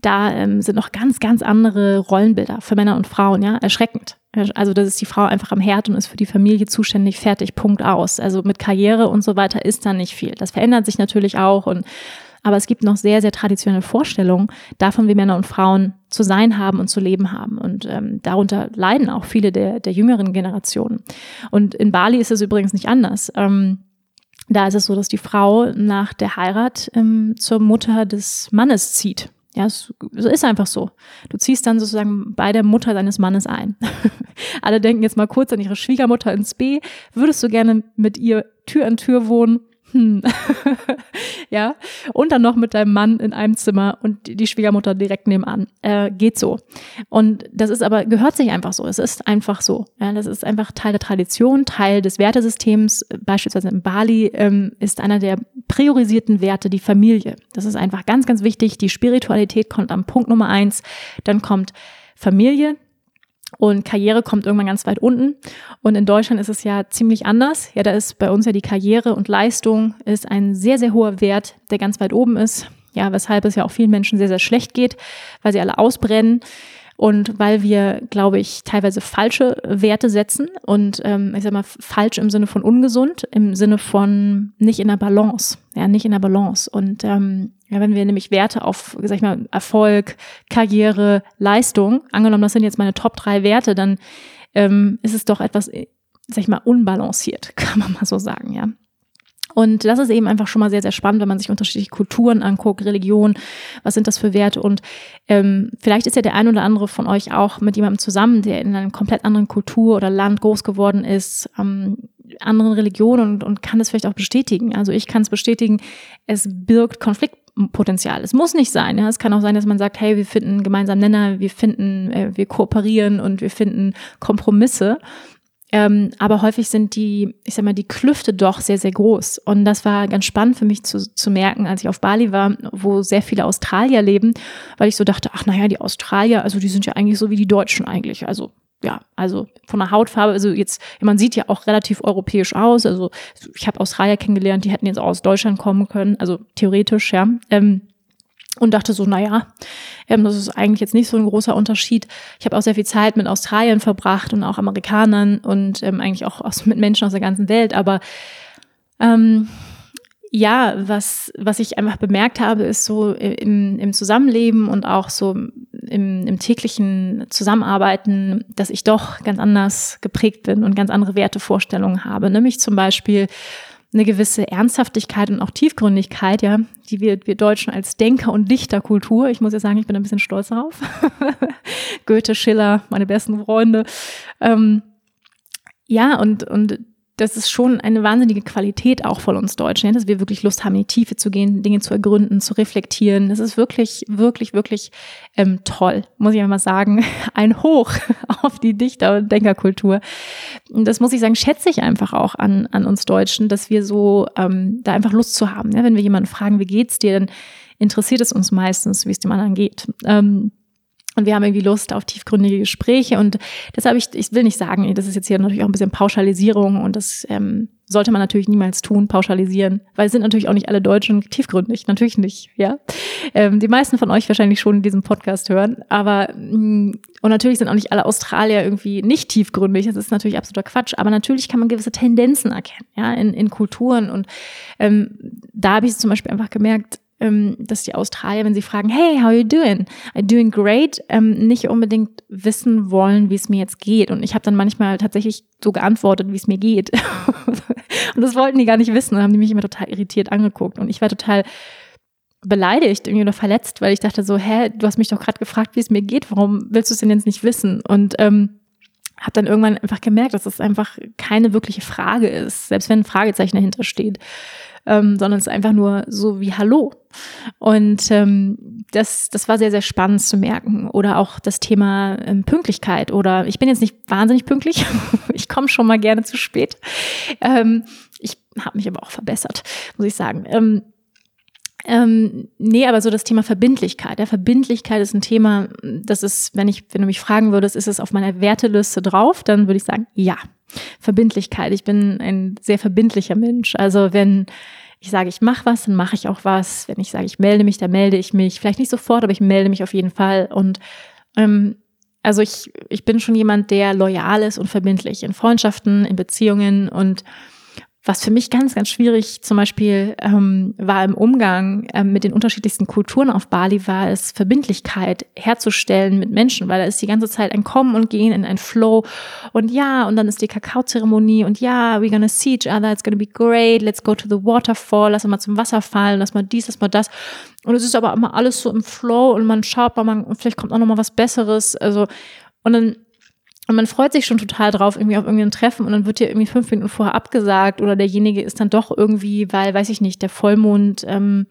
da ähm, sind noch ganz, ganz andere Rollenbilder für Männer und Frauen, ja, erschreckend. Also das ist die Frau einfach am Herd und ist für die Familie zuständig, fertig, Punkt aus. Also mit Karriere und so weiter ist da nicht viel. Das verändert sich natürlich auch und aber es gibt noch sehr, sehr traditionelle Vorstellungen davon, wie Männer und Frauen zu sein haben und zu leben haben. Und ähm, darunter leiden auch viele der, der jüngeren Generationen. Und in Bali ist es übrigens nicht anders. Ähm, da ist es so, dass die Frau nach der Heirat ähm, zur Mutter des Mannes zieht. Ja, es ist einfach so. Du ziehst dann sozusagen bei der Mutter deines Mannes ein. <laughs> Alle denken jetzt mal kurz an ihre Schwiegermutter ins B. Würdest du gerne mit ihr Tür an Tür wohnen? Hm. <laughs> ja, und dann noch mit deinem Mann in einem Zimmer und die Schwiegermutter direkt nebenan. Äh, geht so. Und das ist aber, gehört sich einfach so. Es ist einfach so. Ja, das ist einfach Teil der Tradition, Teil des Wertesystems. Beispielsweise in Bali ähm, ist einer der priorisierten Werte die Familie. Das ist einfach ganz, ganz wichtig. Die Spiritualität kommt am Punkt Nummer eins. Dann kommt Familie, und Karriere kommt irgendwann ganz weit unten. Und in Deutschland ist es ja ziemlich anders. Ja, da ist bei uns ja die Karriere und Leistung ist ein sehr, sehr hoher Wert, der ganz weit oben ist. Ja, weshalb es ja auch vielen Menschen sehr, sehr schlecht geht, weil sie alle ausbrennen. Und weil wir, glaube ich, teilweise falsche Werte setzen und ähm, ich sag mal falsch im Sinne von ungesund, im Sinne von nicht in der Balance, ja, nicht in der Balance. Und ähm, ja, wenn wir nämlich Werte auf, sag ich mal, Erfolg, Karriere, Leistung, angenommen, das sind jetzt meine Top drei Werte, dann ähm, ist es doch etwas, sag ich mal, unbalanciert, <laughs> kann man mal so sagen, ja. Und das ist eben einfach schon mal sehr, sehr spannend, wenn man sich unterschiedliche Kulturen anguckt, Religion, was sind das für Werte und ähm, vielleicht ist ja der ein oder andere von euch auch mit jemandem zusammen, der in einer komplett anderen Kultur oder Land groß geworden ist, ähm, anderen Religionen und, und kann das vielleicht auch bestätigen. Also ich kann es bestätigen, es birgt Konfliktpotenzial. Es muss nicht sein. Ja. Es kann auch sein, dass man sagt, hey, wir finden einen gemeinsamen Nenner, wir finden, äh, wir kooperieren und wir finden Kompromisse. Ähm, aber häufig sind die, ich sag mal, die Klüfte doch sehr, sehr groß. Und das war ganz spannend für mich zu, zu merken, als ich auf Bali war, wo sehr viele Australier leben, weil ich so dachte, ach naja, die Australier, also die sind ja eigentlich so wie die Deutschen eigentlich. Also ja, also von der Hautfarbe, also jetzt, man sieht ja auch relativ europäisch aus. Also ich habe Australier kennengelernt, die hätten jetzt auch aus Deutschland kommen können, also theoretisch, ja. Ähm, und dachte so, naja, ähm, das ist eigentlich jetzt nicht so ein großer Unterschied. Ich habe auch sehr viel Zeit mit Australien verbracht und auch Amerikanern und ähm, eigentlich auch aus, mit Menschen aus der ganzen Welt. Aber ähm, ja, was, was ich einfach bemerkt habe, ist so im, im Zusammenleben und auch so im, im täglichen Zusammenarbeiten, dass ich doch ganz anders geprägt bin und ganz andere Wertevorstellungen habe. Nämlich zum Beispiel eine gewisse Ernsthaftigkeit und auch Tiefgründigkeit, ja, die wir, wir Deutschen als Denker- und Dichterkultur, ich muss ja sagen, ich bin ein bisschen stolz darauf. <laughs> Goethe, Schiller, meine besten Freunde. Ähm, ja, und, und das ist schon eine wahnsinnige Qualität auch von uns Deutschen, dass wir wirklich Lust haben, in die Tiefe zu gehen, Dinge zu ergründen, zu reflektieren. Das ist wirklich, wirklich, wirklich ähm, toll, muss ich einmal sagen. <laughs> Ein Hoch <laughs> auf die Dichter- und Denkerkultur. Und das muss ich sagen, schätze ich einfach auch an, an uns Deutschen, dass wir so ähm, da einfach Lust zu haben. Ja, wenn wir jemanden fragen, wie geht's dir, dann interessiert es uns meistens, wie es dem anderen geht. Ähm, und wir haben irgendwie Lust auf tiefgründige Gespräche. Und deshalb, ich, ich will nicht sagen, das ist jetzt hier natürlich auch ein bisschen Pauschalisierung und das ähm, sollte man natürlich niemals tun, pauschalisieren, weil es sind natürlich auch nicht alle Deutschen tiefgründig, natürlich nicht, ja. Ähm, die meisten von euch wahrscheinlich schon in diesem Podcast hören, aber mm, und natürlich sind auch nicht alle Australier irgendwie nicht tiefgründig, das ist natürlich absoluter Quatsch, aber natürlich kann man gewisse Tendenzen erkennen, ja, in, in Kulturen. Und ähm, da habe ich zum Beispiel einfach gemerkt, ähm, dass die Australier, wenn sie fragen, hey, how are you doing? I'm doing great, ähm, nicht unbedingt wissen wollen, wie es mir jetzt geht. Und ich habe dann manchmal tatsächlich so geantwortet, wie es mir geht. <laughs> und das wollten die gar nicht wissen und haben die mich immer total irritiert angeguckt. Und ich war total beleidigt irgendwie oder verletzt, weil ich dachte so, hä, du hast mich doch gerade gefragt, wie es mir geht, warum willst du es denn jetzt nicht wissen? Und ähm, habe dann irgendwann einfach gemerkt, dass es einfach keine wirkliche Frage ist, selbst wenn ein Fragezeichen dahinter steht ähm, sondern es ist einfach nur so wie Hallo. Und ähm, das, das war sehr, sehr spannend zu merken. Oder auch das Thema ähm, Pünktlichkeit. Oder ich bin jetzt nicht wahnsinnig pünktlich. <laughs> ich komme schon mal gerne zu spät. Ähm, ich habe mich aber auch verbessert, muss ich sagen. Ähm, ähm, nee, aber so das Thema Verbindlichkeit. Ja, Verbindlichkeit ist ein Thema, das ist, wenn ich, wenn du mich fragen würdest, ist es auf meiner Werteliste drauf, dann würde ich sagen, ja. Verbindlichkeit. Ich bin ein sehr verbindlicher Mensch. Also wenn ich sage, ich mache was, dann mache ich auch was. Wenn ich sage, ich melde mich, dann melde ich mich. Vielleicht nicht sofort, aber ich melde mich auf jeden Fall. Und ähm, also ich, ich bin schon jemand, der loyal ist und verbindlich in Freundschaften, in Beziehungen und was für mich ganz, ganz schwierig zum Beispiel ähm, war im Umgang ähm, mit den unterschiedlichsten Kulturen auf Bali, war es Verbindlichkeit herzustellen mit Menschen, weil da ist die ganze Zeit ein Kommen und Gehen in ein Flow und ja, und dann ist die Kakaozeremonie und ja, we're gonna see each other, it's gonna be great, let's go to the waterfall, lass mal zum Wasser fallen, lass mal dies, lass mal das. Und es ist aber immer alles so im Flow und man schaut mal, man, vielleicht kommt auch noch mal was Besseres, also und dann und man freut sich schon total drauf, irgendwie auf irgendein Treffen und dann wird dir irgendwie fünf Minuten vorher abgesagt oder derjenige ist dann doch irgendwie, weil, weiß ich nicht, der Vollmond, ähm,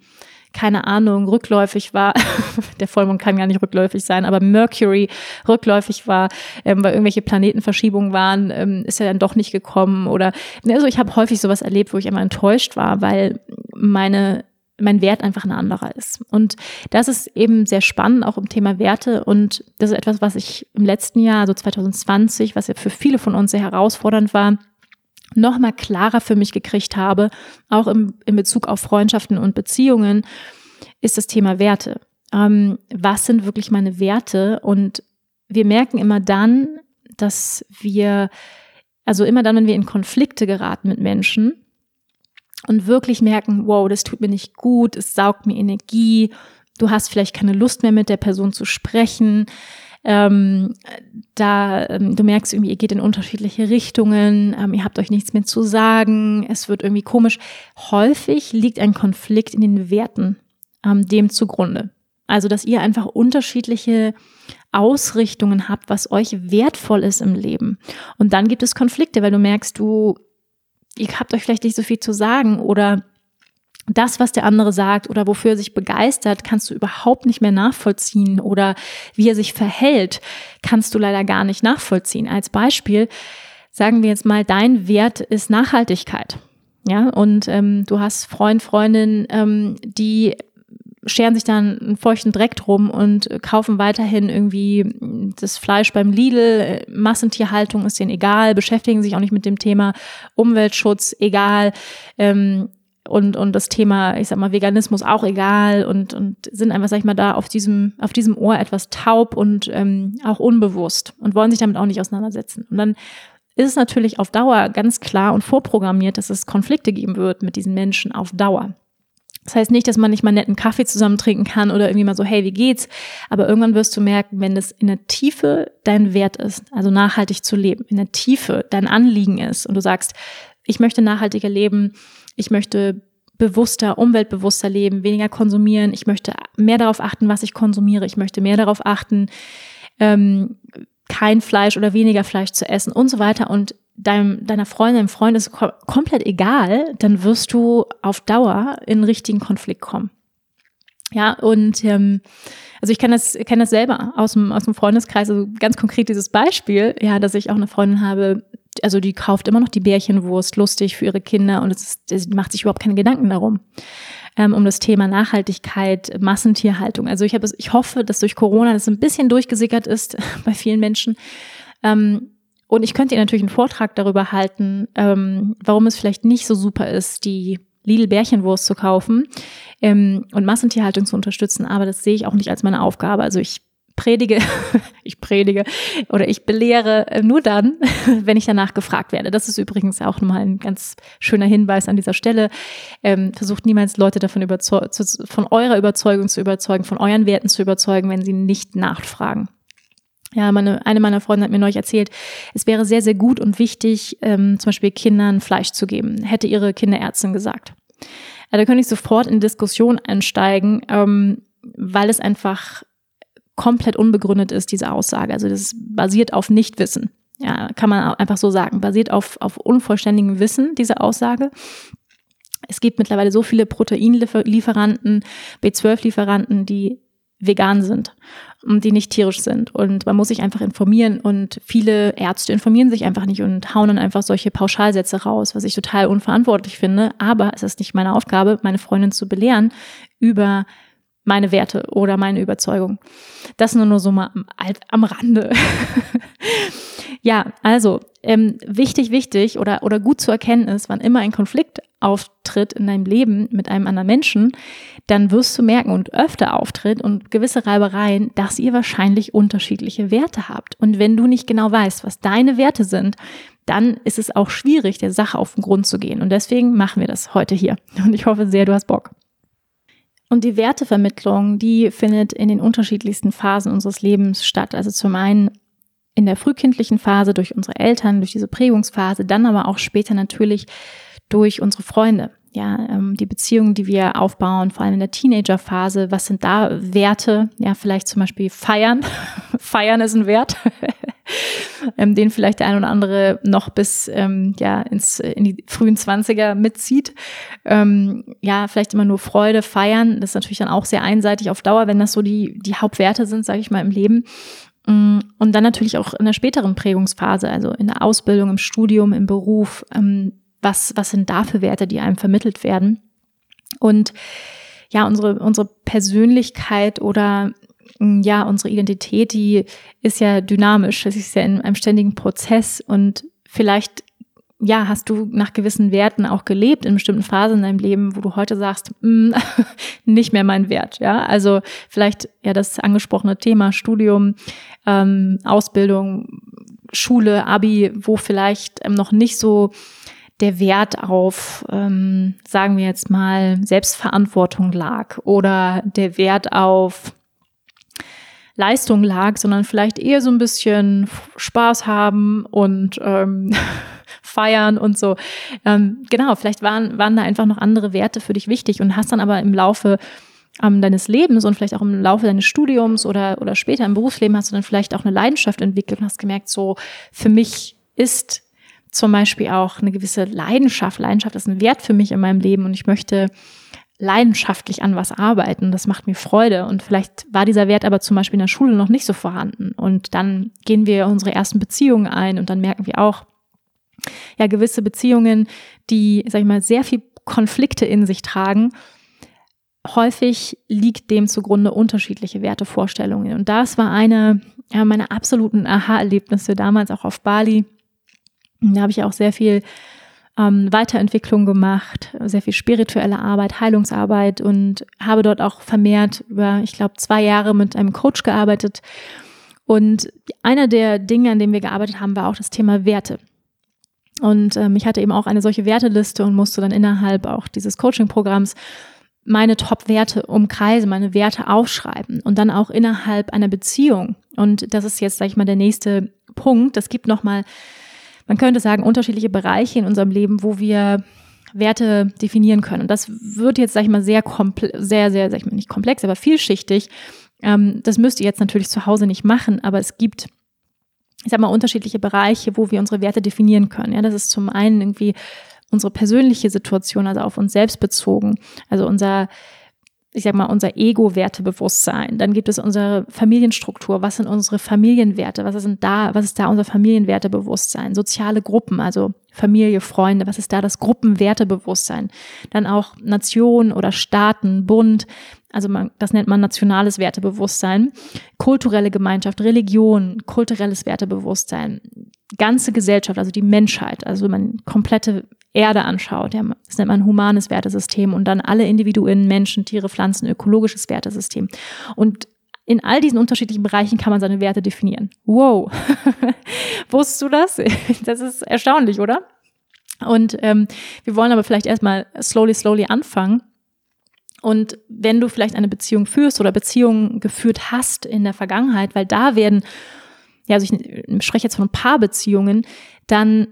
keine Ahnung, rückläufig war. <laughs> der Vollmond kann gar nicht rückläufig sein, aber Mercury rückläufig war, ähm, weil irgendwelche Planetenverschiebungen waren, ähm, ist er dann doch nicht gekommen. Oder also ich habe häufig sowas erlebt, wo ich immer enttäuscht war, weil meine mein Wert einfach ein anderer ist. Und das ist eben sehr spannend, auch im Thema Werte. Und das ist etwas, was ich im letzten Jahr, also 2020, was ja für viele von uns sehr herausfordernd war, noch mal klarer für mich gekriegt habe, auch im, in Bezug auf Freundschaften und Beziehungen, ist das Thema Werte. Ähm, was sind wirklich meine Werte? Und wir merken immer dann, dass wir, also immer dann, wenn wir in Konflikte geraten mit Menschen, und wirklich merken, wow, das tut mir nicht gut, es saugt mir Energie, du hast vielleicht keine Lust mehr mit der Person zu sprechen. Ähm, da ähm, du merkst irgendwie, ihr geht in unterschiedliche Richtungen, ähm, ihr habt euch nichts mehr zu sagen, es wird irgendwie komisch. Häufig liegt ein Konflikt in den Werten ähm, dem zugrunde. Also, dass ihr einfach unterschiedliche Ausrichtungen habt, was euch wertvoll ist im Leben. Und dann gibt es Konflikte, weil du merkst, du ihr habt euch vielleicht nicht so viel zu sagen oder das, was der andere sagt oder wofür er sich begeistert, kannst du überhaupt nicht mehr nachvollziehen oder wie er sich verhält, kannst du leider gar nicht nachvollziehen. Als Beispiel sagen wir jetzt mal, dein Wert ist Nachhaltigkeit. Ja, und ähm, du hast Freund, Freundin, ähm, die scheren sich dann einen feuchten Dreck drum und kaufen weiterhin irgendwie das Fleisch beim Lidl. Massentierhaltung ist denen egal, beschäftigen sich auch nicht mit dem Thema Umweltschutz, egal. Ähm, und, und das Thema, ich sag mal, Veganismus auch egal und, und sind einfach, sag ich mal, da auf diesem, auf diesem Ohr etwas taub und ähm, auch unbewusst und wollen sich damit auch nicht auseinandersetzen. Und dann ist es natürlich auf Dauer ganz klar und vorprogrammiert, dass es Konflikte geben wird mit diesen Menschen auf Dauer. Das heißt nicht, dass man nicht mal netten Kaffee zusammen trinken kann oder irgendwie mal so, hey, wie geht's? Aber irgendwann wirst du merken, wenn das in der Tiefe dein Wert ist, also nachhaltig zu leben, in der Tiefe dein Anliegen ist und du sagst, ich möchte nachhaltiger leben, ich möchte bewusster, umweltbewusster leben, weniger konsumieren, ich möchte mehr darauf achten, was ich konsumiere, ich möchte mehr darauf achten, ähm, kein Fleisch oder weniger Fleisch zu essen und so weiter. Und deinem, deiner Freundin, deinem Freund ist kom komplett egal, dann wirst du auf Dauer in richtigen Konflikt kommen. Ja, und ähm, also ich kenne das, kenne das selber aus dem, aus dem Freundeskreis, also ganz konkret dieses Beispiel, ja, dass ich auch eine Freundin habe, also die kauft immer noch die Bärchenwurst lustig für ihre Kinder und es ist, macht sich überhaupt keine Gedanken darum. Ähm, um das Thema Nachhaltigkeit, Massentierhaltung. Also ich habe, ich hoffe, dass durch Corona das ein bisschen durchgesickert ist <laughs> bei vielen Menschen. Ähm, und ich könnte ihr natürlich einen Vortrag darüber halten, ähm, warum es vielleicht nicht so super ist, die Lidl Bärchenwurst zu kaufen ähm, und Massentierhaltung zu unterstützen. Aber das sehe ich auch nicht als meine Aufgabe. Also ich predige, <laughs> ich predige oder ich belehre äh, nur dann, <laughs> wenn ich danach gefragt werde. Das ist übrigens auch nochmal ein ganz schöner Hinweis an dieser Stelle. Ähm, versucht niemals Leute davon von eurer Überzeugung zu überzeugen, von euren Werten zu überzeugen, wenn sie nicht nachfragen. Ja, meine, eine meiner Freunde hat mir neulich erzählt, es wäre sehr, sehr gut und wichtig, ähm, zum Beispiel Kindern Fleisch zu geben, hätte ihre Kinderärztin gesagt. Ja, da könnte ich sofort in Diskussion einsteigen, ähm, weil es einfach komplett unbegründet ist, diese Aussage. Also das basiert auf Nichtwissen. Ja, kann man einfach so sagen. Basiert auf, auf unvollständigem Wissen, diese Aussage. Es gibt mittlerweile so viele Proteinlieferanten, B12-Lieferanten, die vegan sind und die nicht tierisch sind. Und man muss sich einfach informieren und viele Ärzte informieren sich einfach nicht und hauen dann einfach solche Pauschalsätze raus, was ich total unverantwortlich finde. Aber es ist nicht meine Aufgabe, meine Freundin zu belehren über meine Werte oder meine Überzeugung. Das nur nur so mal am, am Rande. <laughs> ja, also ähm, wichtig, wichtig oder, oder gut zu erkennen ist, wann immer ein Konflikt auftritt in deinem Leben mit einem anderen Menschen, dann wirst du merken und öfter auftritt und gewisse Reibereien, dass ihr wahrscheinlich unterschiedliche Werte habt. Und wenn du nicht genau weißt, was deine Werte sind, dann ist es auch schwierig, der Sache auf den Grund zu gehen. Und deswegen machen wir das heute hier. Und ich hoffe sehr, du hast Bock. Und die Wertevermittlung, die findet in den unterschiedlichsten Phasen unseres Lebens statt. Also zum einen in der frühkindlichen Phase durch unsere Eltern, durch diese Prägungsphase, dann aber auch später natürlich durch unsere Freunde. Ja, ähm, die Beziehungen, die wir aufbauen, vor allem in der Teenagerphase, was sind da Werte? Ja, vielleicht zum Beispiel feiern. <laughs> feiern ist ein Wert, <laughs> ähm, den vielleicht der ein oder andere noch bis ähm, ja ins in die frühen Zwanziger mitzieht. Ähm, ja, vielleicht immer nur Freude, feiern. Das ist natürlich dann auch sehr einseitig auf Dauer, wenn das so die die Hauptwerte sind, sage ich mal im Leben. Mm, und dann natürlich auch in der späteren Prägungsphase, also in der Ausbildung, im Studium, im Beruf, ähm, was, was sind da für Werte, die einem vermittelt werden? Und ja, unsere, unsere Persönlichkeit oder mm, ja, unsere Identität, die ist ja dynamisch. Es ist ja in einem ständigen Prozess und vielleicht ja, hast du nach gewissen Werten auch gelebt in bestimmten Phasen in deinem Leben, wo du heute sagst, <laughs> mm, nicht mehr mein Wert, ja. Also vielleicht ja das angesprochene Thema Studium, ähm, Ausbildung, Schule, Abi, wo vielleicht ähm, noch nicht so der Wert auf, ähm, sagen wir jetzt mal, Selbstverantwortung lag oder der Wert auf Leistung lag, sondern vielleicht eher so ein bisschen Spaß haben und ähm, <laughs> feiern und so. Ähm, genau, vielleicht waren, waren da einfach noch andere Werte für dich wichtig und hast dann aber im Laufe ähm, deines Lebens und vielleicht auch im Laufe deines Studiums oder, oder später im Berufsleben hast du dann vielleicht auch eine Leidenschaft entwickelt und hast gemerkt, so für mich ist zum Beispiel auch eine gewisse Leidenschaft. Leidenschaft ist ein Wert für mich in meinem Leben und ich möchte leidenschaftlich an was arbeiten. Das macht mir Freude. Und vielleicht war dieser Wert aber zum Beispiel in der Schule noch nicht so vorhanden. Und dann gehen wir unsere ersten Beziehungen ein und dann merken wir auch, ja, gewisse Beziehungen, die, sag ich mal, sehr viel Konflikte in sich tragen, häufig liegt dem zugrunde unterschiedliche Wertevorstellungen. Und das war eine ja, meiner absoluten Aha-Erlebnisse damals auch auf Bali. Da habe ich auch sehr viel ähm, Weiterentwicklung gemacht, sehr viel spirituelle Arbeit, Heilungsarbeit und habe dort auch vermehrt über, ich glaube, zwei Jahre mit einem Coach gearbeitet. Und einer der Dinge, an dem wir gearbeitet haben, war auch das Thema Werte. Und ähm, ich hatte eben auch eine solche Werteliste und musste dann innerhalb auch dieses Coaching-Programms meine Top-Werte umkreisen, meine Werte aufschreiben und dann auch innerhalb einer Beziehung. Und das ist jetzt, sag ich mal, der nächste Punkt. Es gibt nochmal, man könnte sagen, unterschiedliche Bereiche in unserem Leben, wo wir Werte definieren können. Und das wird jetzt, sag ich mal, sehr, sehr, sehr, sag ich mal, nicht komplex, aber vielschichtig. Ähm, das müsst ihr jetzt natürlich zu Hause nicht machen, aber es gibt ich sag mal, unterschiedliche Bereiche, wo wir unsere Werte definieren können. Ja, das ist zum einen irgendwie unsere persönliche Situation, also auf uns selbst bezogen, also unser ich sag mal, unser Ego-Wertebewusstsein. Dann gibt es unsere Familienstruktur. Was sind unsere Familienwerte? Was sind da, was ist da unser Familienwertebewusstsein? Soziale Gruppen, also Familie, Freunde. Was ist da das Gruppenwertebewusstsein? Dann auch Nation oder Staaten, Bund. Also man, das nennt man nationales Wertebewusstsein. Kulturelle Gemeinschaft, Religion, kulturelles Wertebewusstsein. Ganze Gesellschaft, also die Menschheit, also man komplette Erde anschaut, das nennt man humanes Wertesystem und dann alle Individuen, Menschen, Tiere, Pflanzen, ökologisches Wertesystem. Und in all diesen unterschiedlichen Bereichen kann man seine Werte definieren. Wow. <laughs> Wusstest du das? <laughs> Das ist erstaunlich, oder? Und ähm, wir wollen aber vielleicht erstmal slowly, slowly anfangen. Und wenn du vielleicht eine Beziehung führst oder Beziehungen geführt hast in der Vergangenheit, weil da werden, ja, also ich spreche jetzt von Paarbeziehungen, dann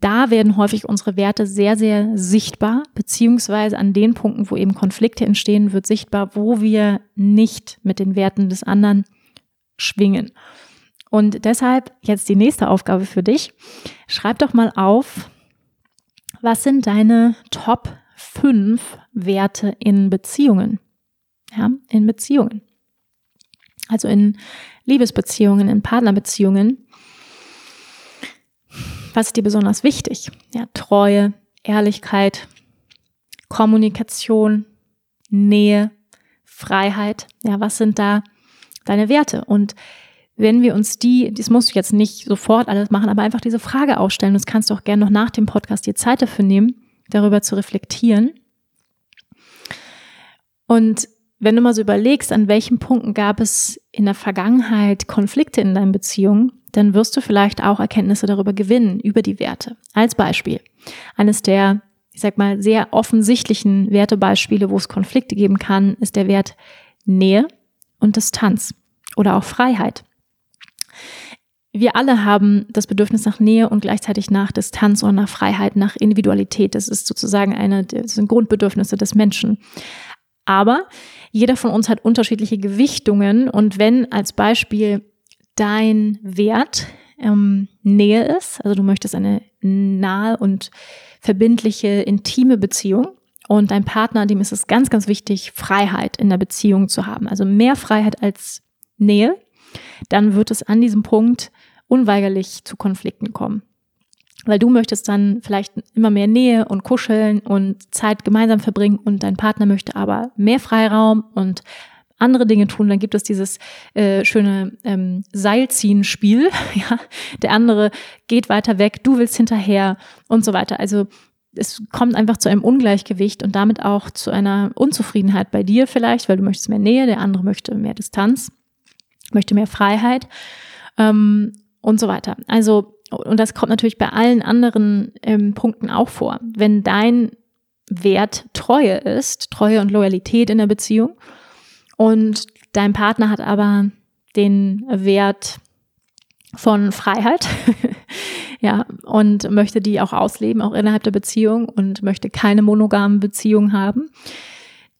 da werden häufig unsere Werte sehr, sehr sichtbar, beziehungsweise an den Punkten, wo eben Konflikte entstehen, wird sichtbar, wo wir nicht mit den Werten des anderen schwingen. Und deshalb jetzt die nächste Aufgabe für dich. Schreib doch mal auf, was sind deine Top 5 Werte in Beziehungen? Ja, in Beziehungen. Also in Liebesbeziehungen, in Partnerbeziehungen was ist dir besonders wichtig? Ja, Treue, Ehrlichkeit, Kommunikation, Nähe, Freiheit. Ja, was sind da deine Werte? Und wenn wir uns die, das musst du jetzt nicht sofort alles machen, aber einfach diese Frage aufstellen. Das kannst du auch gerne noch nach dem Podcast dir Zeit dafür nehmen, darüber zu reflektieren. Und wenn du mal so überlegst, an welchen Punkten gab es in der Vergangenheit Konflikte in deinen Beziehungen, dann wirst du vielleicht auch Erkenntnisse darüber gewinnen, über die Werte. Als Beispiel. Eines der, ich sag mal, sehr offensichtlichen Wertebeispiele, wo es Konflikte geben kann, ist der Wert Nähe und Distanz oder auch Freiheit. Wir alle haben das Bedürfnis nach Nähe und gleichzeitig nach Distanz und nach Freiheit, nach Individualität. Das ist sozusagen eine, das sind Grundbedürfnisse des Menschen. Aber jeder von uns hat unterschiedliche Gewichtungen und wenn als Beispiel dein Wert ähm, Nähe ist. Also du möchtest eine nahe und verbindliche, intime Beziehung. Und dein Partner, dem ist es ganz, ganz wichtig, Freiheit in der Beziehung zu haben. Also mehr Freiheit als Nähe. Dann wird es an diesem Punkt unweigerlich zu Konflikten kommen. Weil du möchtest dann vielleicht immer mehr Nähe und Kuscheln und Zeit gemeinsam verbringen und dein Partner möchte aber mehr Freiraum und andere Dinge tun, dann gibt es dieses äh, schöne ähm, Seilziehen-Spiel. <laughs> Ja? Der andere geht weiter weg, du willst hinterher und so weiter. Also es kommt einfach zu einem Ungleichgewicht und damit auch zu einer Unzufriedenheit bei dir vielleicht, weil du möchtest mehr Nähe, der andere möchte mehr Distanz, möchte mehr Freiheit ähm, und so weiter. Also, und das kommt natürlich bei allen anderen ähm, Punkten auch vor. Wenn dein Wert Treue ist, Treue und Loyalität in der Beziehung, und dein Partner hat aber den Wert von Freiheit, <laughs> ja, und möchte die auch ausleben, auch innerhalb der Beziehung und möchte keine monogamen Beziehungen haben,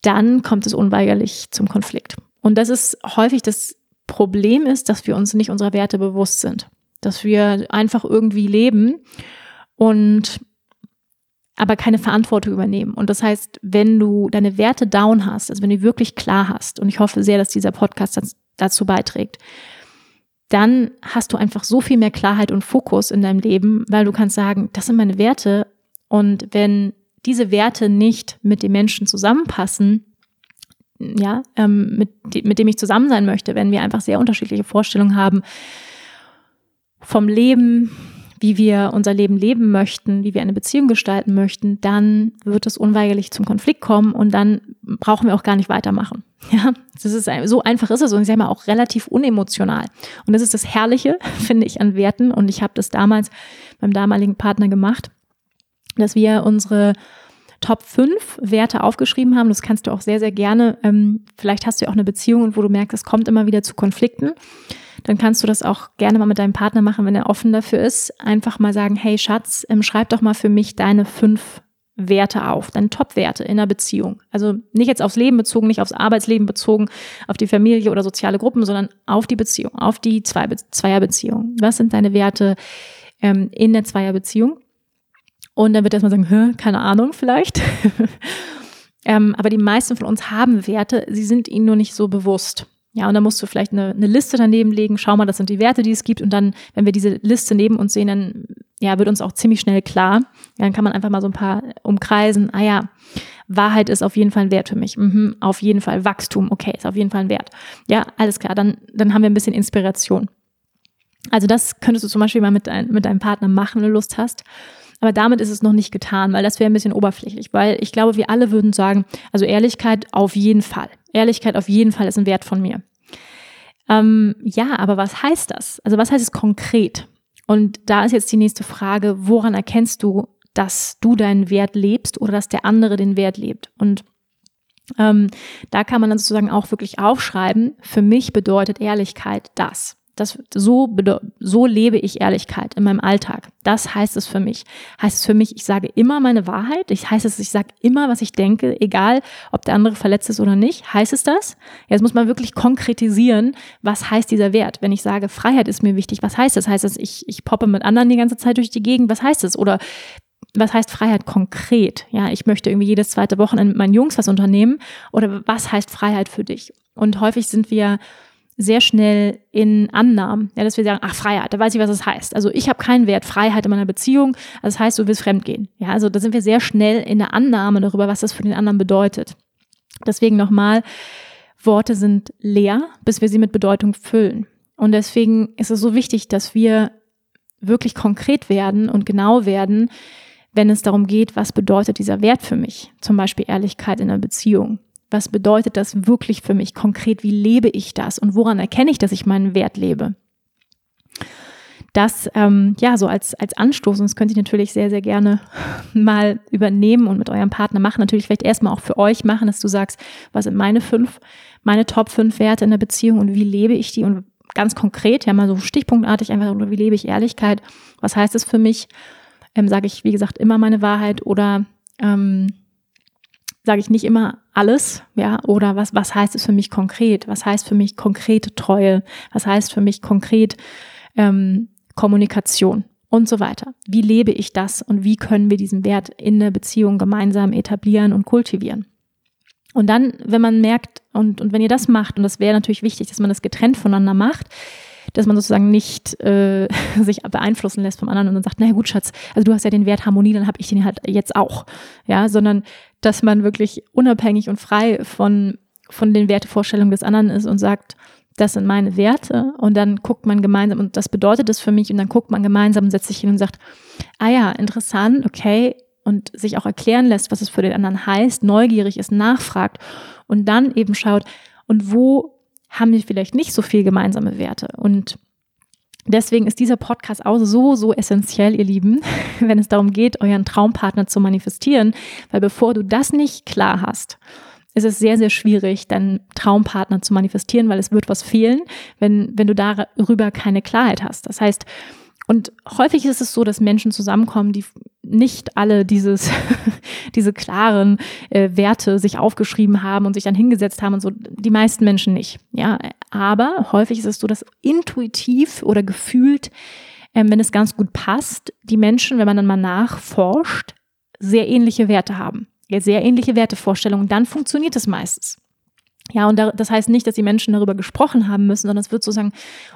dann kommt es unweigerlich zum Konflikt. Und das ist häufig das Problem ist, dass wir uns nicht unserer Werte bewusst sind, dass wir einfach irgendwie leben und aber keine Verantwortung übernehmen. Und das heißt, wenn du deine Werte down hast, also wenn du wirklich klar hast, und ich hoffe sehr, dass dieser Podcast dazu beiträgt, dann hast du einfach so viel mehr Klarheit und Fokus in deinem Leben, weil du kannst sagen, das sind meine Werte. Und wenn diese Werte nicht mit den Menschen zusammenpassen, ja, ähm, mit, mit dem ich zusammen sein möchte, wenn wir einfach sehr unterschiedliche Vorstellungen haben vom Leben, wie wir unser Leben leben möchten, wie wir eine Beziehung gestalten möchten, dann wird es unweigerlich zum Konflikt kommen und dann brauchen wir auch gar nicht weitermachen. <laughs> Ja, das ist so einfach ist es und ich sage mal auch relativ unemotional. Und das ist das Herrliche, <laughs> finde ich, an Werten. Und ich habe das damals beim damaligen Partner gemacht, dass wir unsere Top 5 Werte aufgeschrieben haben. Das kannst du auch sehr, sehr gerne. Ähm, vielleicht hast du ja auch eine Beziehung, wo du merkst, es kommt immer wieder zu Konflikten dann kannst du das auch gerne mal mit deinem Partner machen, wenn er offen dafür ist. Einfach mal sagen, hey Schatz, ähm, schreib doch mal für mich deine fünf Werte auf, deine Top-Werte in einer Beziehung. Also nicht jetzt aufs Leben bezogen, nicht aufs Arbeitsleben bezogen, auf die Familie oder soziale Gruppen, sondern auf die Beziehung, auf die Zwei Zweierbeziehung. Was sind deine Werte ähm, in der Zweierbeziehung? Und dann wird erstmal sagen, Hä, keine Ahnung vielleicht. <laughs> ähm, aber die meisten von uns haben Werte, sie sind ihnen nur nicht so bewusst. Ja, und dann musst du vielleicht eine, eine Liste daneben legen, schau mal, das sind die Werte, die es gibt. Und dann, wenn wir diese Liste neben uns sehen, dann ja, wird uns auch ziemlich schnell klar. Dann kann man einfach mal so ein paar umkreisen. Ah ja, Wahrheit ist auf jeden Fall ein Wert für mich. Mhm, auf jeden Fall Wachstum, okay, ist auf jeden Fall ein Wert. Ja, alles klar, dann, dann haben wir ein bisschen Inspiration. Also das könntest du zum Beispiel mal mit, dein, mit deinem Partner machen, wenn du Lust hast. Aber damit ist es noch nicht getan, weil das wäre ein bisschen oberflächlich, weil ich glaube, wir alle würden sagen, also Ehrlichkeit auf jeden Fall. Ehrlichkeit auf jeden Fall ist ein Wert von mir. Ähm, ja, aber was heißt das? Also was heißt es konkret? Und da ist jetzt die nächste Frage, woran erkennst du, dass du deinen Wert lebst oder dass der andere den Wert lebt? Und ähm, da kann man dann sozusagen auch wirklich aufschreiben, für mich bedeutet Ehrlichkeit das. Das, so, so lebe ich Ehrlichkeit in meinem Alltag. Das heißt es für mich. Heißt es für mich, ich sage immer meine Wahrheit. Ich heißt es, ich sage immer, was ich denke, egal ob der andere verletzt ist oder nicht. Heißt es das? Jetzt muss man wirklich konkretisieren, was heißt dieser Wert? Wenn ich sage, Freiheit ist mir wichtig, was heißt das? Heißt das, ich, ich poppe mit anderen die ganze Zeit durch die Gegend? Was heißt das? Oder was heißt Freiheit konkret? Ja, ich möchte irgendwie jedes zweite Wochenende mit meinen Jungs was unternehmen. Oder was heißt Freiheit für dich? Und häufig sind wir sehr schnell in Annahmen, ja, dass wir sagen, ach Freiheit, da weiß ich, was das heißt. Also ich habe keinen Wert Freiheit in meiner Beziehung, also das heißt, du willst fremdgehen. Ja, also da sind wir sehr schnell in der Annahme darüber, was das für den anderen bedeutet. Deswegen nochmal, Worte sind leer, bis wir sie mit Bedeutung füllen. Und deswegen ist es so wichtig, dass wir wirklich konkret werden und genau werden, wenn es darum geht, was bedeutet dieser Wert für mich? Zum Beispiel Ehrlichkeit in einer Beziehung was bedeutet das wirklich für mich konkret? Wie lebe ich das? Und woran erkenne ich, dass ich meinen Wert lebe? Das, ähm, ja, so als, als Anstoß, und das könnt ihr natürlich sehr, sehr gerne <laughs> mal übernehmen und mit eurem Partner machen. Natürlich vielleicht erstmal auch für euch machen, dass du sagst, was sind meine fünf, meine Top fünf Werte in der Beziehung und wie lebe ich die? Und ganz konkret, ja, mal so stichpunktartig einfach, wie lebe ich Ehrlichkeit? Was heißt es für mich? Ähm, Sage ich, wie gesagt, immer meine Wahrheit oder ähm, sage ich nicht immer alles, ja, oder was, was heißt es für mich konkret? Was heißt für mich konkrete Treue? Was heißt für mich konkret ähm, Kommunikation und so weiter? Wie lebe ich das und wie können wir diesen Wert in der Beziehung gemeinsam etablieren und kultivieren? Und dann, wenn man merkt, und, und wenn ihr das macht, und das wäre natürlich wichtig, dass man das getrennt voneinander macht, dass man sozusagen nicht äh, <laughs> sich beeinflussen lässt vom anderen und dann sagt, na gut, Schatz, also du hast ja den Wert Harmonie, dann habe ich den halt jetzt auch. Ja, sondern dass man wirklich unabhängig und frei von, von den Wertevorstellungen des anderen ist und sagt, das sind meine Werte. Und dann guckt man gemeinsam und das bedeutet das für mich und dann guckt man gemeinsam, setzt sich hin und sagt, ah ja, interessant, okay. Und sich auch erklären lässt, was es für den anderen heißt, neugierig ist, nachfragt und dann eben schaut, und wo haben wir vielleicht nicht so viel gemeinsame Werte? Und Deswegen ist dieser Podcast auch so, so essentiell, ihr Lieben, <laughs> wenn es darum geht, euren Traumpartner zu manifestieren, weil bevor du das nicht klar hast, ist es sehr, sehr schwierig, deinen Traumpartner zu manifestieren, weil es wird was fehlen, wenn, wenn du darüber keine Klarheit hast. Das heißt, und häufig ist es so, dass Menschen zusammenkommen, die nicht alle dieses, <laughs> diese klaren äh, Werte sich aufgeschrieben haben und sich dann hingesetzt haben und so. Die meisten Menschen nicht. Ja, aber häufig ist es so, dass intuitiv oder gefühlt, ähm, wenn es ganz gut passt, die Menschen, wenn man dann mal nachforscht, sehr ähnliche Werte haben. Ja, sehr ähnliche Wertevorstellungen. Dann funktioniert es meistens. Ja, und das heißt nicht, dass die Menschen darüber gesprochen haben müssen, sondern es wird sozusagen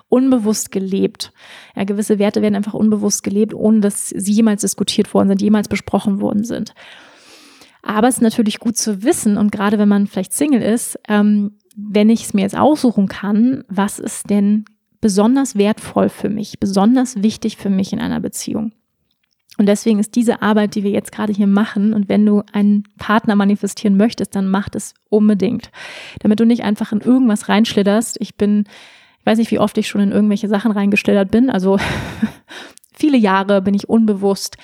unbewusst gelebt. Ja, gewisse Werte werden einfach unbewusst gelebt, ohne dass sie jemals diskutiert worden sind, jemals besprochen worden sind. Aber es ist natürlich gut zu wissen, und gerade wenn man vielleicht Single ist, ähm, wenn ich es mir jetzt aussuchen kann, was ist denn besonders wertvoll für mich, besonders wichtig für mich in einer Beziehung? Und deswegen ist diese Arbeit, die wir jetzt gerade hier machen, und wenn du einen Partner manifestieren möchtest, dann mach es unbedingt. Damit du nicht einfach in irgendwas reinschlitterst. Ich bin, ich weiß nicht, wie oft ich schon in irgendwelche Sachen reingeschlittert bin. Also <laughs> viele Jahre bin ich unbewusst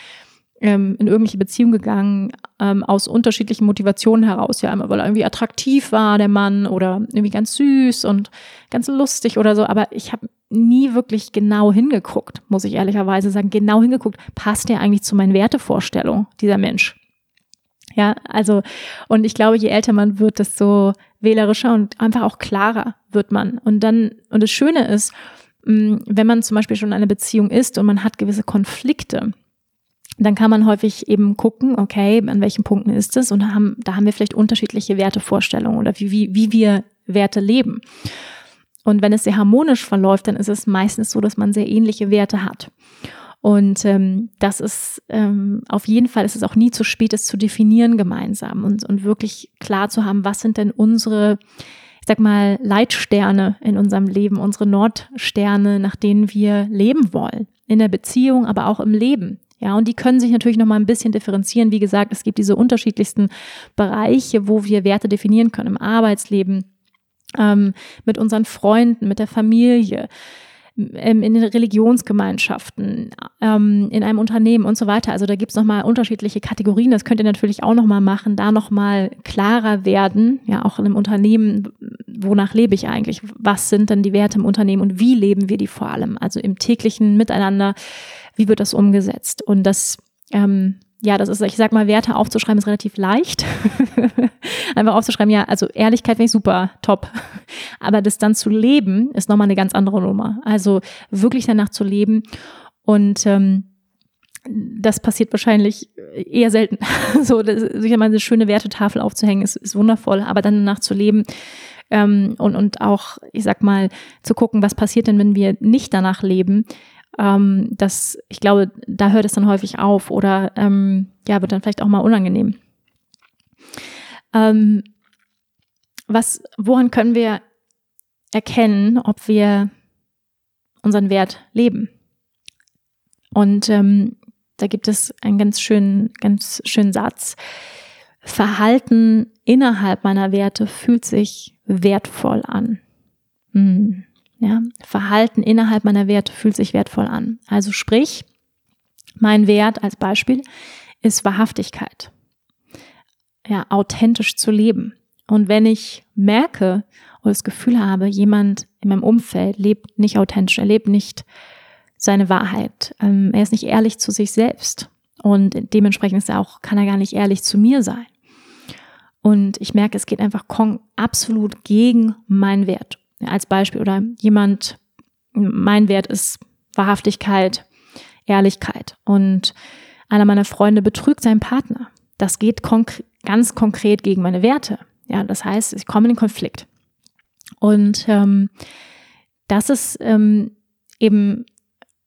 ähm, in irgendwelche Beziehungen gegangen, ähm, aus unterschiedlichen Motivationen heraus. Ja, einmal, weil er irgendwie attraktiv war, der Mann, oder irgendwie ganz süß und ganz lustig oder so. Aber ich habe nie wirklich genau hingeguckt, muss ich ehrlicherweise sagen, genau hingeguckt, passt der eigentlich zu meinen Wertevorstellungen, dieser Mensch? Ja, also, und ich glaube, je älter man wird, desto wählerischer und einfach auch klarer wird man. Und dann, und das Schöne ist, mm, wenn man zum Beispiel schon in einer Beziehung ist und man hat gewisse Konflikte, dann kann man häufig eben gucken, okay, an welchen Punkten ist es? Und haben, da haben wir vielleicht unterschiedliche Wertevorstellungen oder wie, wie, wie wir Werte leben. Und wenn es sehr harmonisch verläuft, dann ist es meistens so, dass man sehr ähnliche Werte hat. Und ähm, das ist ähm, auf jeden Fall ist es auch nie zu spät, es zu definieren gemeinsam und, und wirklich klar zu haben, was sind denn unsere, ich sag mal, Leitsterne in unserem Leben, unsere Nordsterne, nach denen wir leben wollen. In der Beziehung, aber auch im Leben. Ja, und die können sich natürlich noch mal ein bisschen differenzieren. Wie gesagt, es gibt diese unterschiedlichsten Bereiche, wo wir Werte definieren können im Arbeitsleben, ähm, mit unseren Freunden, mit der Familie, ähm, in den Religionsgemeinschaften, ähm, in einem Unternehmen und so weiter. Also da gibt's noch mal unterschiedliche Kategorien. Das könnt ihr natürlich auch noch mal machen, da noch mal klarer werden. Ja, auch in einem Unternehmen, wonach lebe ich eigentlich? Was sind denn die Werte im Unternehmen und wie leben wir die vor allem? Also im täglichen Miteinander wie wird das umgesetzt? Und das, ähm, ja, das ist, ich sag mal, Werte aufzuschreiben ist relativ leicht. <laughs> Einfach aufzuschreiben, ja, also Ehrlichkeit finde ich super, top. Aber das dann zu leben, ist nochmal eine ganz andere Nummer. Also wirklich danach zu leben und ähm, das passiert wahrscheinlich eher selten. <laughs> so, sich mal eine schöne Wertetafel aufzuhängen, ist, ist wundervoll, aber dann danach zu leben ähm, und, und auch, ich sag mal, zu gucken, was passiert denn, wenn wir nicht danach leben, ähm, das, ich glaube, da hört es dann häufig auf oder ähm, ja, wird dann vielleicht auch mal unangenehm. Ähm, was, woran können wir erkennen, ob wir unseren Wert leben? Und ähm, da gibt es einen ganz schönen, ganz schönen Satz. Verhalten innerhalb meiner Werte fühlt sich wertvoll an. Hm. Ja, Verhalten innerhalb meiner Werte fühlt sich wertvoll an. Also sprich, mein Wert als Beispiel ist Wahrhaftigkeit. Ja, authentisch zu leben. Und wenn ich merke oder das Gefühl habe, jemand in meinem Umfeld lebt nicht authentisch, er lebt nicht seine Wahrheit, ähm, er ist nicht ehrlich zu sich selbst und dementsprechend ist er auch, kann er gar nicht ehrlich zu mir sein. Und ich merke, es geht einfach absolut gegen meinen Wert als Beispiel oder jemand, mein Wert ist Wahrhaftigkeit, Ehrlichkeit und einer meiner Freunde betrügt seinen Partner. Das geht konk ganz konkret gegen meine Werte. Ja, das heißt, ich komme in den Konflikt. Und ähm, das ist ähm, eben,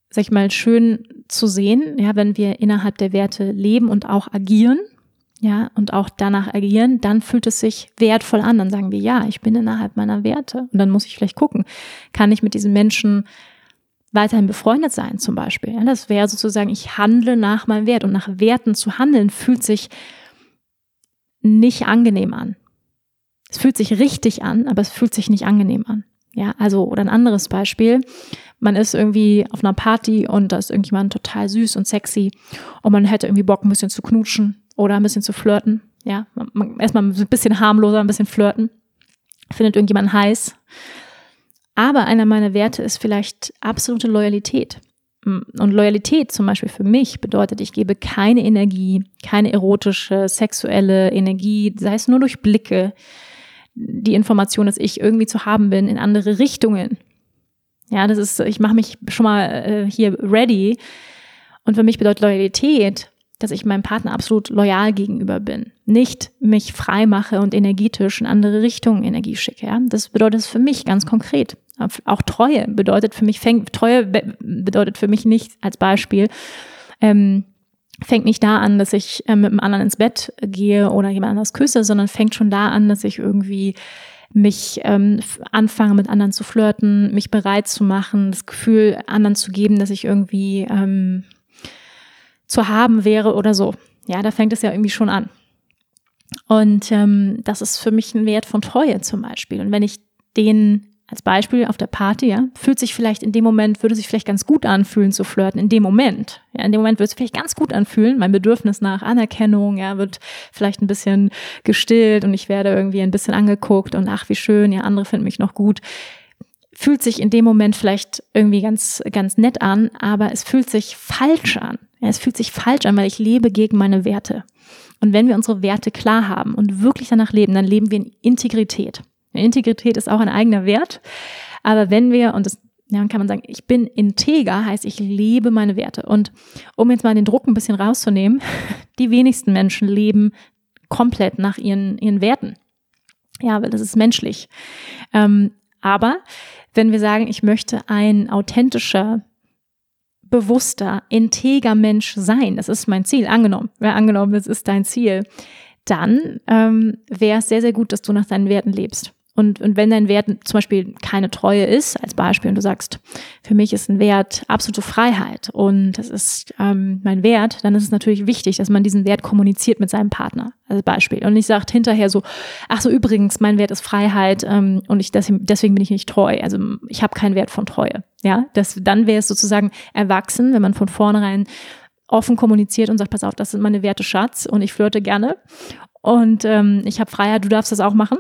sag ich mal, schön zu sehen, ja, wenn wir innerhalb der Werte leben und auch agieren, ja, und auch danach agieren, dann fühlt es sich wertvoll an. Dann sagen wir, ja, ich bin innerhalb meiner Werte. Und dann muss ich vielleicht gucken, kann ich mit diesen Menschen weiterhin befreundet sein, zum Beispiel. Ja, das wäre sozusagen, ich handle nach meinem Wert. Und nach Werten zu handeln, fühlt sich nicht angenehm an. Es fühlt sich richtig an, aber es fühlt sich nicht angenehm an. Ja, also, oder ein anderes Beispiel. Man ist irgendwie auf einer Party und da ist irgendjemand total süß und sexy und man hätte irgendwie Bock, ein bisschen zu knutschen oder ein bisschen zu flirten. Ja, erstmal ein bisschen harmloser, ein bisschen flirten. Findet irgendjemand heiß. Aber einer meiner Werte ist vielleicht absolute Loyalität. Und Loyalität zum Beispiel für mich bedeutet, ich gebe keine Energie, keine erotische, sexuelle Energie, sei es nur durch Blicke, die Information, dass ich irgendwie zu haben bin, in andere Richtungen. Ja, das ist, ich mache mich schon mal äh, hier ready. Und für mich bedeutet Loyalität, dass ich meinem Partner absolut loyal gegenüber bin. Nicht mich frei mache und energetisch in andere Richtungen Energie schicke. Ja? Das bedeutet für mich ganz konkret. Auch Treue bedeutet für mich, fängt, Treue bedeutet für mich nicht als Beispiel, ähm, fängt nicht da an, dass ich äh, mit einem anderen ins Bett gehe oder jemand anders küsse, sondern fängt schon da an, dass ich irgendwie mich ähm, anfange mit anderen zu flirten, mich bereit zu machen, das Gefühl anderen zu geben, dass ich irgendwie ähm, zu haben wäre oder so. Ja, da fängt es ja irgendwie schon an. Und ähm, das ist für mich ein Wert von Treue zum Beispiel. Und wenn ich den als Beispiel auf der Party, ja, fühlt sich vielleicht in dem Moment, würde sich vielleicht ganz gut anfühlen zu flirten, in dem Moment. Ja, in dem Moment würde es vielleicht ganz gut anfühlen. Mein Bedürfnis nach Anerkennung, ja, wird vielleicht ein bisschen gestillt und ich werde irgendwie ein bisschen angeguckt und ach, wie schön, ja, andere finden mich noch gut. Fühlt sich in dem Moment vielleicht irgendwie ganz, ganz nett an, aber es fühlt sich falsch an. Es fühlt sich falsch an, weil ich lebe gegen meine Werte. Und wenn wir unsere Werte klar haben und wirklich danach leben, dann leben wir in Integrität. Integrität ist auch ein eigener Wert. Aber wenn wir, und das ja, dann kann man sagen, ich bin integer, heißt, ich lebe meine Werte. Und um jetzt mal den Druck ein bisschen rauszunehmen, <laughs> die wenigsten Menschen leben komplett nach ihren, ihren Werten. Ja, weil das ist menschlich. Ähm, aber wenn wir sagen, ich möchte ein authentischer, bewusster, integer Mensch sein, das ist mein Ziel, angenommen, ja, angenommen, das ist dein Ziel, dann ähm, wäre es sehr, sehr gut, dass du nach deinen Werten lebst. Und, und wenn dein Wert zum Beispiel keine Treue ist, als Beispiel, und du sagst, für mich ist ein Wert absolute Freiheit und das ist ähm, mein Wert, dann ist es natürlich wichtig, dass man diesen Wert kommuniziert mit seinem Partner, als Beispiel. Und nicht sagt hinterher so, ach so, übrigens, mein Wert ist Freiheit ähm, und ich deswegen, bin ich nicht treu. Also ich habe keinen Wert von Treue. Ja, das, dann wäre es sozusagen erwachsen, wenn man von vornherein offen kommuniziert und sagt, pass auf, das sind meine Werte Schatz und ich flirte gerne und ähm, ich habe Freiheit, du darfst das auch machen.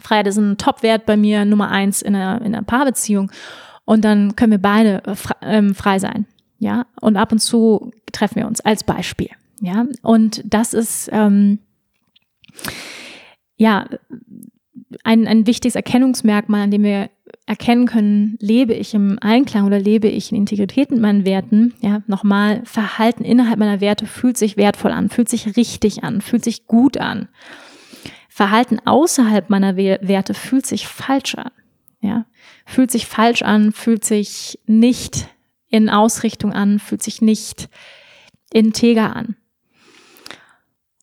Freiheit ist ein Top-Wert bei mir, Nummer eins in einer, in einer Paarbeziehung. Und dann können wir beide ähm, frei sein. Ja, und ab und zu treffen wir uns als Beispiel. Ja, und das ist, ähm, ja, ein, ein wichtiges Erkennungsmerkmal, an dem wir erkennen können, lebe ich im Einklang oder lebe ich in Integrität mit meinen Werten. Ja, nochmal, Verhalten innerhalb meiner Werte fühlt sich wertvoll an, fühlt sich richtig an, fühlt sich gut an. Verhalten außerhalb meiner Werte fühlt sich falsch an. Ja, fühlt sich falsch an, fühlt sich nicht in Ausrichtung an, fühlt sich nicht integer an.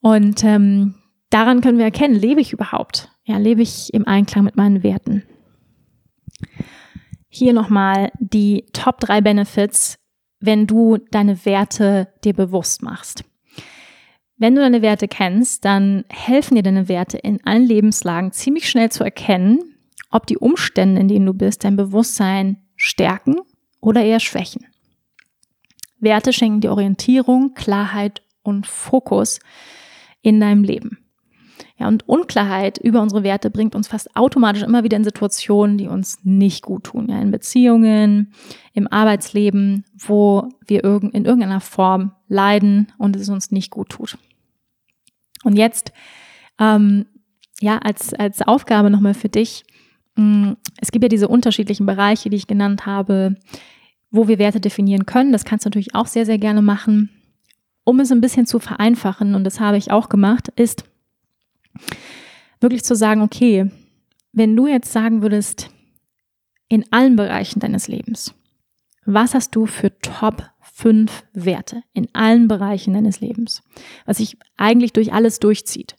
Und ähm, daran können wir erkennen, lebe ich überhaupt? Ja, lebe ich im Einklang mit meinen Werten? Hier nochmal die Top drei Benefits, wenn du deine Werte dir bewusst machst. Wenn du deine Werte kennst, dann helfen dir deine Werte in allen Lebenslagen ziemlich schnell zu erkennen, ob die Umstände, in denen du bist, dein Bewusstsein stärken oder eher schwächen. Werte schenken dir Orientierung, Klarheit und Fokus in deinem Leben. Ja, und Unklarheit über unsere Werte bringt uns fast automatisch immer wieder in Situationen, die uns nicht gut tun. Ja, in Beziehungen, im Arbeitsleben, wo wir in irgendeiner Form leiden und es uns nicht gut tut. Und jetzt, ähm, ja, als, als Aufgabe nochmal für dich, mm, es gibt ja diese unterschiedlichen Bereiche, die ich genannt habe, wo wir Werte definieren können. Das kannst du natürlich auch sehr, sehr gerne machen. Um es ein bisschen zu vereinfachen, und das habe ich auch gemacht, ist wirklich zu sagen, okay, wenn du jetzt sagen würdest, in allen Bereichen deines Lebens, was hast du für Top fünf Werte in allen Bereichen deines Lebens, was sich eigentlich durch alles durchzieht.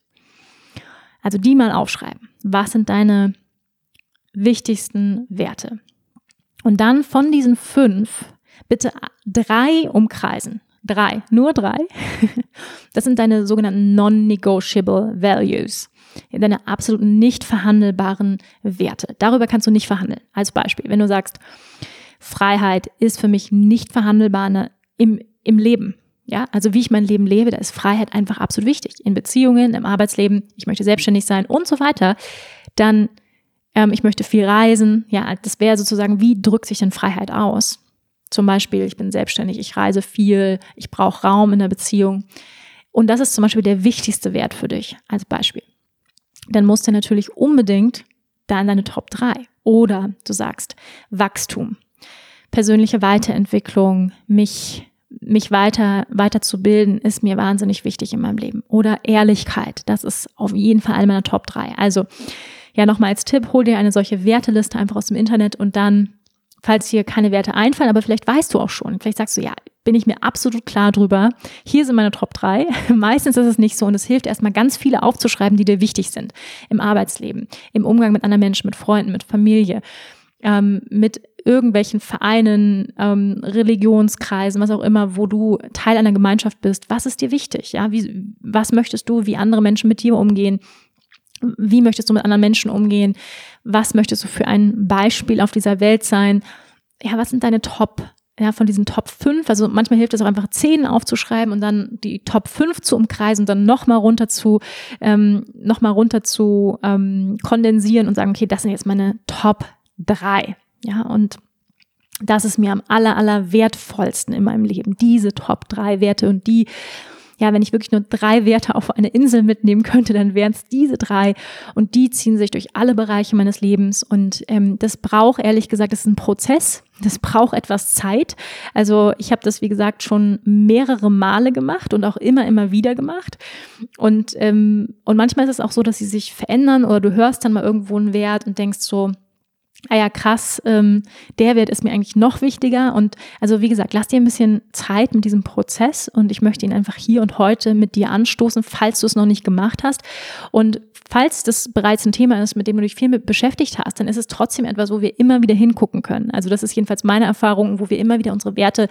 Also die mal aufschreiben. Was sind deine wichtigsten Werte? Und dann von diesen fünf bitte drei umkreisen. Drei, nur drei. <laughs> Das sind deine sogenannten non-negotiable values. Deine absolut nicht verhandelbaren Werte. Darüber kannst du nicht verhandeln. Als Beispiel, wenn du sagst, Freiheit ist für mich nicht verhandelbar ne, im, im Leben. Ja, also wie ich mein Leben lebe, da ist Freiheit einfach absolut wichtig. In Beziehungen, im Arbeitsleben, ich möchte selbstständig sein und so weiter. Dann, ähm, ich möchte viel reisen. Ja, das wäre sozusagen, wie drückt sich denn Freiheit aus? Zum Beispiel, ich bin selbstständig, ich reise viel, ich brauche Raum in der Beziehung. Und das ist zum Beispiel der wichtigste Wert für dich als Beispiel. Dann musst du natürlich unbedingt da in deine Top 3. Oder du sagst Wachstum persönliche Weiterentwicklung, mich mich weiter weiterzubilden, ist mir wahnsinnig wichtig in meinem Leben. Oder Ehrlichkeit, das ist auf jeden Fall meiner Top 3. Also ja, nochmal als Tipp, hol dir eine solche Werteliste einfach aus dem Internet und dann, falls hier keine Werte einfallen, aber vielleicht weißt du auch schon, vielleicht sagst du, ja, bin ich mir absolut klar drüber. Hier sind meine Top 3. <laughs> Meistens ist es nicht so und es hilft erstmal ganz viele aufzuschreiben, die dir wichtig sind. Im Arbeitsleben, im Umgang mit anderen Menschen, mit Freunden, mit Familie, ähm, mit irgendwelchen Vereinen, ähm, Religionskreisen, was auch immer, wo du Teil einer Gemeinschaft bist, was ist dir wichtig? Ja, wie, was möchtest du, wie andere Menschen mit dir umgehen? Wie möchtest du mit anderen Menschen umgehen? Was möchtest du für ein Beispiel auf dieser Welt sein? Ja, was sind deine Top, ja, von diesen Top 5? Also manchmal hilft es auch einfach zehn aufzuschreiben und dann die Top 5 zu umkreisen und dann nochmal runter zu, ähm, noch runter zu ähm, kondensieren und sagen, okay, das sind jetzt meine Top 3. Ja, und das ist mir am aller, aller wertvollsten in meinem Leben. Diese Top drei Werte und die ja, wenn ich wirklich nur drei Werte auf eine Insel mitnehmen könnte, dann wären es diese drei und die ziehen sich durch alle Bereiche meines Lebens und ähm, das braucht ehrlich gesagt, das ist ein Prozess, das braucht etwas Zeit. Also ich habe das wie gesagt schon mehrere Male gemacht und auch immer immer wieder gemacht und ähm, und manchmal ist es auch so, dass sie sich verändern oder du hörst dann mal irgendwo einen Wert und denkst so ah ja, krass, ähm, der Wert ist mir eigentlich noch wichtiger. Und also wie gesagt, lass dir ein bisschen Zeit mit diesem Prozess und ich möchte ihn einfach hier und heute mit dir anstoßen, falls du es noch nicht gemacht hast. Und falls das bereits ein Thema ist, mit dem du dich viel mit beschäftigt hast, dann ist es trotzdem etwas, wo wir immer wieder hingucken können. Also das ist jedenfalls meine Erfahrung, wo wir immer wieder unsere Werte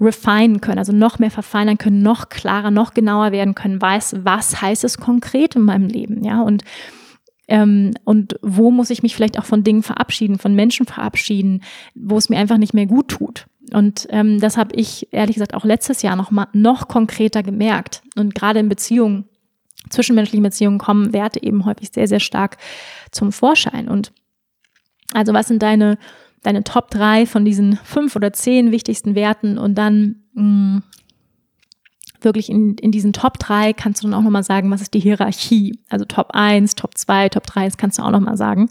refinen können, also noch mehr verfeinern können, noch klarer, noch genauer werden können, weiß, was heißt es konkret in meinem Leben, ja, und ähm, und wo muss ich mich vielleicht auch von Dingen verabschieden, von Menschen verabschieden, wo es mir einfach nicht mehr gut tut. Und ähm, das habe ich ehrlich gesagt auch letztes Jahr noch mal noch konkreter gemerkt. Und gerade in Beziehungen, zwischenmenschlichen Beziehungen kommen Werte eben häufig sehr, sehr stark zum Vorschein. Und also was sind deine, deine Top drei von diesen fünf oder zehn wichtigsten Werten? Und dann mh, mm, wirklich in, in diesen Top 3 kannst du dann auch nochmal sagen, was ist die Hierarchie? Also Top 1, Top 2, Top 3, das kannst du auch nochmal sagen.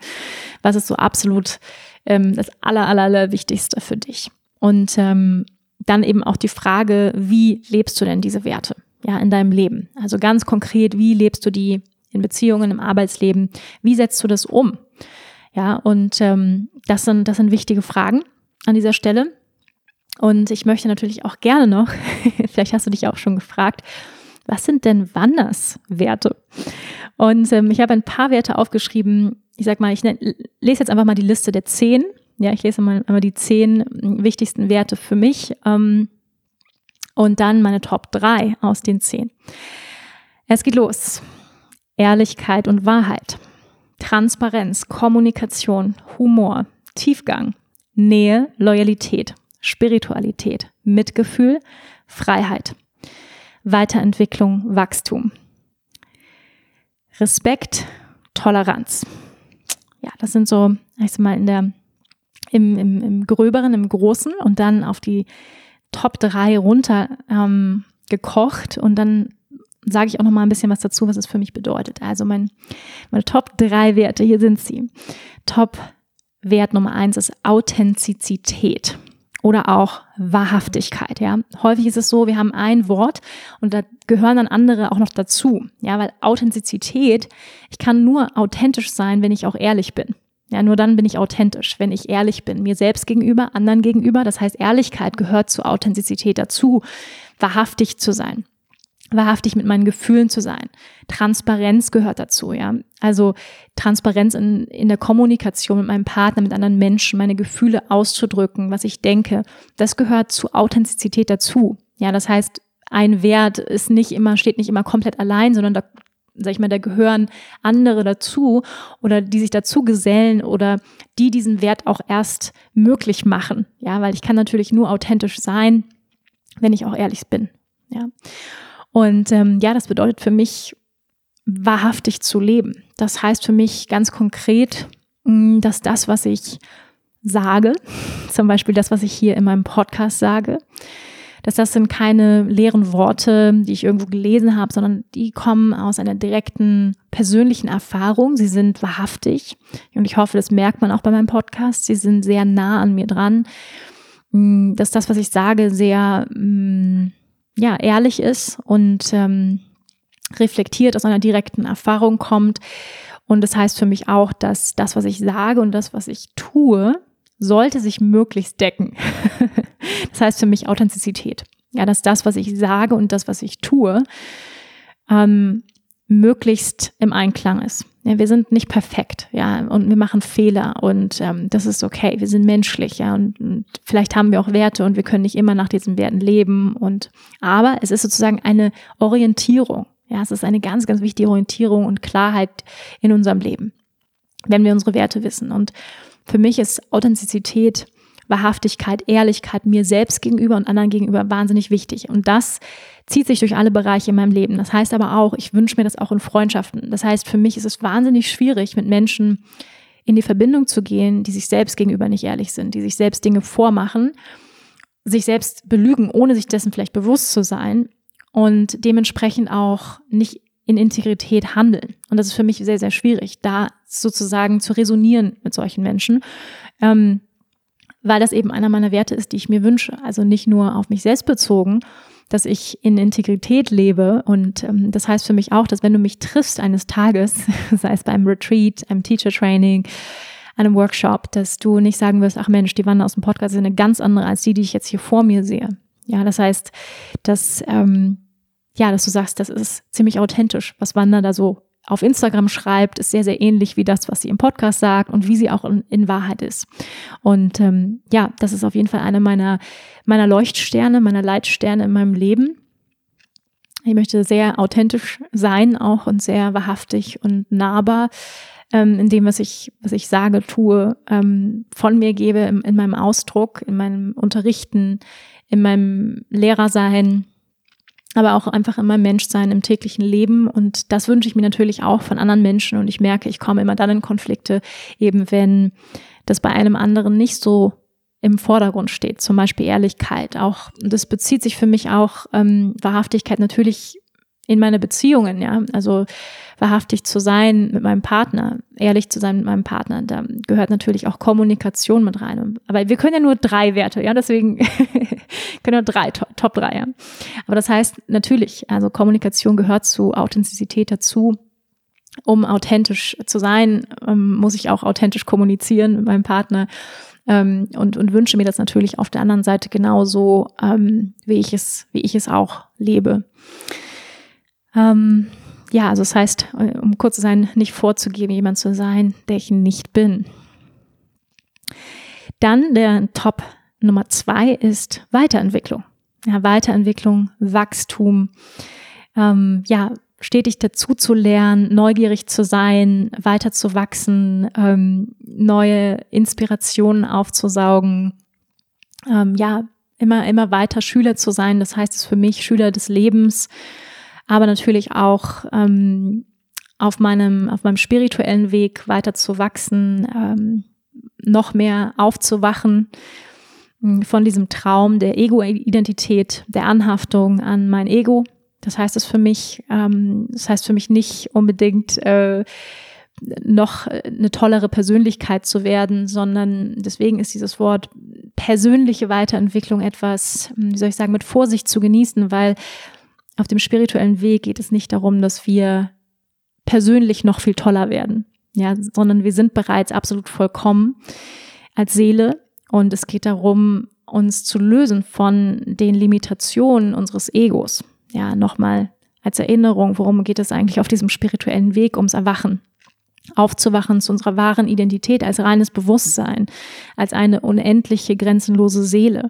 Was ist so absolut ähm, das aller, aller, aller Wichtigste für dich? Und ähm, dann eben auch die Frage, wie lebst du denn diese Werte? Ja, in deinem Leben. Also ganz konkret, wie lebst du die in Beziehungen, im Arbeitsleben? Wie setzt du das um? Ja, und ähm, das sind, das sind wichtige Fragen an dieser Stelle. Und ich möchte natürlich auch gerne noch, <laughs> vielleicht hast du dich auch schon gefragt, was sind denn Wanders Werte? Und ähm, ich habe ein paar Werte aufgeschrieben. Ich sag mal, ich lese jetzt einfach mal die Liste der zehn. Ja, ich lese mal, mal die zehn wichtigsten Werte für mich. Ähm, und dann meine Top drei aus den zehn. Es geht los. Ehrlichkeit und Wahrheit. Transparenz, Kommunikation, Humor, Tiefgang, Nähe, Loyalität, Spiritualität, Mitgefühl, Freiheit, Weiterentwicklung, Wachstum, Respekt, Toleranz. Ja, das sind so, ich sag mal, in der, im, im, im Gröberen, im Großen und dann auf die Top 3 runter ähm, gekocht und dann sage ich auch noch mal ein bisschen was dazu, was es für mich bedeutet. Also mein, meine Top 3 Werte, hier sind sie. Top Wert Nummer 1 ist Authentizität oder auch Wahrhaftigkeit, ja. Häufig ist es so, wir haben ein Wort und da gehören dann andere auch noch dazu, ja, weil Authentizität, ich kann nur authentisch sein, wenn ich auch ehrlich bin. Ja, nur dann bin ich authentisch, wenn ich ehrlich bin, mir selbst gegenüber, anderen gegenüber. Das heißt, Ehrlichkeit gehört zu Authentizität dazu, wahrhaftig zu sein wahrhaftig mit meinen Gefühlen zu sein. Transparenz gehört dazu, ja. Also Transparenz in, in der Kommunikation mit meinem Partner, mit anderen Menschen, meine Gefühle auszudrücken, was ich denke. Das gehört zu Authentizität dazu. Ja, das heißt, ein Wert ist nicht immer, steht nicht immer komplett allein, sondern da, sag ich mal, da gehören andere dazu oder die sich dazu gesellen oder die diesen Wert auch erst möglich machen. Ja, weil ich kann natürlich nur authentisch sein, wenn ich auch ehrlich bin. Ja. Und ähm, ja, das bedeutet für mich, wahrhaftig zu leben. Das heißt für mich ganz konkret, mm, dass das, was ich sage, <laughs> zum Beispiel das, was ich hier in meinem Podcast sage, dass das sind keine leeren Worte, die ich irgendwo gelesen habe, sondern die kommen aus einer direkten persönlichen Erfahrung. Sie sind wahrhaftig und ich hoffe, das merkt man auch bei meinem Podcast. Sie sind sehr nah an mir dran, mm, dass das, was ich sage, sehr mm, ja, ehrlich ist und ähm, reflektiert aus einer direkten Erfahrung kommt. Und das heißt für mich auch, dass das, was ich sage und das, was ich tue, sollte sich möglichst decken. <laughs> das heißt für mich Authentizität. Ja, dass das, was ich sage und das, was ich tue, ähm, möglichst im Einklang ist. Ja, wir sind nicht perfekt, ja, und wir machen Fehler und ähm, das ist okay. Wir sind menschlich, ja, und, und, vielleicht haben wir auch Werte und wir können nicht immer nach diesen Werten leben und aber es ist sozusagen eine Orientierung. Ja, es ist eine ganz, ganz wichtige Orientierung und Klarheit in unserem Leben, wenn wir unsere Werte wissen. Und für mich ist Authentizität Wahrhaftigkeit, Ehrlichkeit mir selbst gegenüber und anderen gegenüber wahnsinnig wichtig. Und das zieht sich durch alle Bereiche in meinem Leben. Das heißt aber auch, ich wünsche mir das auch in Freundschaften. Das heißt, für mich ist es wahnsinnig schwierig, mit Menschen in die Verbindung zu gehen, die sich selbst gegenüber nicht ehrlich sind, die sich selbst Dinge vormachen, sich selbst belügen, ohne sich dessen vielleicht bewusst zu sein und dementsprechend auch nicht in Integrität handeln. Und das ist für mich sehr, sehr schwierig, da sozusagen zu resonieren mit solchen Menschen, ähm, weil das eben einer meiner Werte ist, die ich mir wünsche. Also nicht nur auf mich selbst bezogen, dass ich in Integrität lebe. Und ähm, das heißt für mich auch, dass wenn du mich triffst eines Tages, <laughs> sei es beim Retreat, einem Teacher Training, einem Workshop, dass du nicht sagen wirst, ach Mensch, die Wanda aus dem Podcast ist eine ganz andere als die, die ich jetzt hier vor mir sehe. Ja, das heißt, dass ähm, ja, dass du sagst, das ist ziemlich authentisch, was Wanda da so auf Instagram schreibt, ist sehr, sehr ähnlich wie das, was sie im Podcast sagt und wie sie auch in, in Wahrheit ist. Und ähm, ja, das ist auf jeden Fall eine meiner, meiner Leuchtsterne, meiner Leitsterne in meinem Leben. Ich möchte sehr authentisch sein auch und sehr wahrhaftig und nahbar ähm, in dem, was ich, was ich sage, tue, ähm, von mir gebe in, in meinem Ausdruck, in meinem Unterrichten, in meinem Lehrersein, aber auch einfach immer Menschsein im täglichen Leben. Und das wünsche ich mir natürlich auch von anderen Menschen. Und ich merke, ich komme immer dann in Konflikte, eben wenn das bei einem anderen nicht so im Vordergrund steht. Zum Beispiel Ehrlichkeit. Auch das bezieht sich für mich auch ähm, Wahrhaftigkeit natürlich in meine Beziehungen, ja. Also wahrhaftig zu sein mit meinem Partner, ehrlich zu sein mit meinem Partner, da gehört natürlich auch Kommunikation mit rein. Aber wir können ja nur drei Werte, ja, deswegen <laughs> können wir drei, Top, Top drei, ja. Aber das heißt natürlich, also Kommunikation gehört zu Authentizität dazu. Um authentisch zu sein, ähm, muss ich auch authentisch kommunizieren mit meinem Partner. Ähm, und, und wünsche mir das natürlich auf der anderen Seite genauso, ähm, wie ich es, wie ich es auch lebe. Ja, also das heißt, äh, um kurz zu sein, nicht vorzugeben, jemand zu sein, der ich nicht bin. Dann der Top Nummer zwei ist Weiterentwicklung. Ja, Weiterentwicklung, Wachstum, ähm, ja, stetig dazu zu lernen, neugierig zu sein, weiter zu wachsen, ähm, neue Inspirationen aufzusaugen, ähm, ja, immer, immer weiter Schüler zu sein. Das heißt es für mich Schüler des Lebens, aber natürlich auch ähm, auf meinem, auf meinem spirituellen Weg weiter zu wachsen, ähm, noch mehr aufzuwachen hm, von diesem Traum der Ego-Identität, der Anhaftung an mein Ego. Das heißt es für mich, ähm, das heißt für mich nicht unbedingt äh, noch eine tollere Persönlichkeit zu werden, sondern deswegen ist dieses Wort persönliche Weiterentwicklung etwas, hm, wie soll ich sagen, mit Vorsicht zu genießen, weil auf dem spirituellen Weg geht es nicht darum, dass wir persönlich noch viel toller werden, ja, sondern wir sind bereits absolut vollkommen als Seele und es geht darum, uns zu lösen von den Limitationen unseres Egos. Ja, nochmal als Erinnerung, worum geht es eigentlich auf diesem spirituellen Weg ums Erwachen? Aufzuwachen zu unserer wahren Identität als reines Bewusstsein, als eine unendliche, grenzenlose Seele.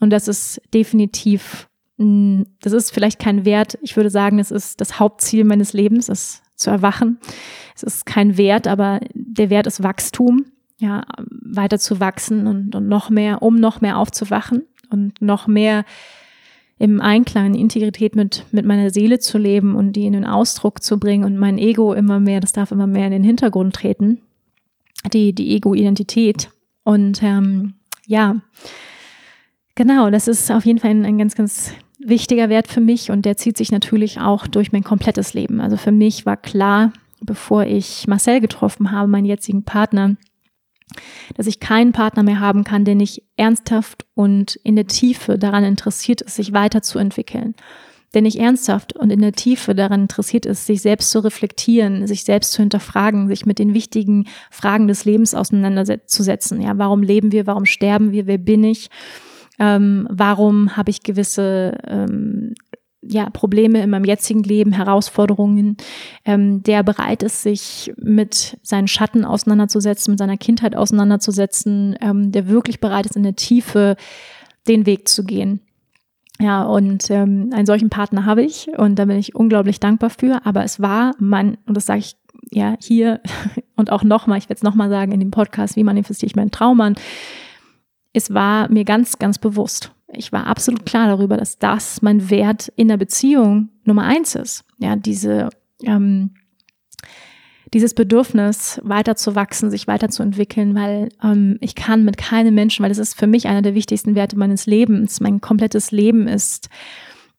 Und das ist definitiv das ist vielleicht kein Wert. Ich würde sagen, es ist das Hauptziel meines Lebens, es zu erwachen. Es ist kein Wert, aber der Wert ist Wachstum, ja, weiter zu wachsen und, und noch mehr, um noch mehr aufzuwachen und noch mehr im Einklang, in Integrität mit, mit meiner Seele zu leben und die in den Ausdruck zu bringen und mein Ego immer mehr, das darf immer mehr in den Hintergrund treten, die, die Ego-Identität. Und ähm, ja, genau, das ist auf jeden Fall ein, ein ganz, ganz wichtiger Wert für mich und der zieht sich natürlich auch durch mein komplettes Leben. Also für mich war klar, bevor ich Marcel getroffen habe, meinen jetzigen Partner, dass ich keinen Partner mehr haben kann, der nicht ernsthaft und in der Tiefe daran interessiert ist, sich weiterzuentwickeln. Der nicht ernsthaft und in der Tiefe daran interessiert ist, sich selbst zu reflektieren, sich selbst zu hinterfragen, sich mit den wichtigen Fragen des Lebens auseinanderzusetzen. Ja, warum leben wir? Warum sterben wir? Wer bin ich? Ähm, warum habe ich gewisse ähm, ja, Probleme in meinem jetzigen Leben, Herausforderungen, ähm, der bereit ist, sich mit seinen Schatten auseinanderzusetzen, mit seiner Kindheit auseinanderzusetzen, ähm, der wirklich bereit ist, in der Tiefe den Weg zu gehen. Ja, und ähm, einen solchen Partner habe ich und da bin ich unglaublich dankbar für. Aber es war mein, und das sage ich ja hier <laughs> und auch nochmal, ich werde es nochmal sagen in dem Podcast, wie manifestiere ich meinen Traum an es war mir ganz, ganz bewusst. Ich war absolut klar darüber, dass das mein Wert in der Beziehung Nummer eins ist. Ja, diese, ähm, dieses Bedürfnis, weiterzuwachsen, sich weiterzuentwickeln, weil ähm, ich kann mit keinem Menschen, weil das ist für mich einer der wichtigsten Werte meines Lebens. Mein komplettes Leben ist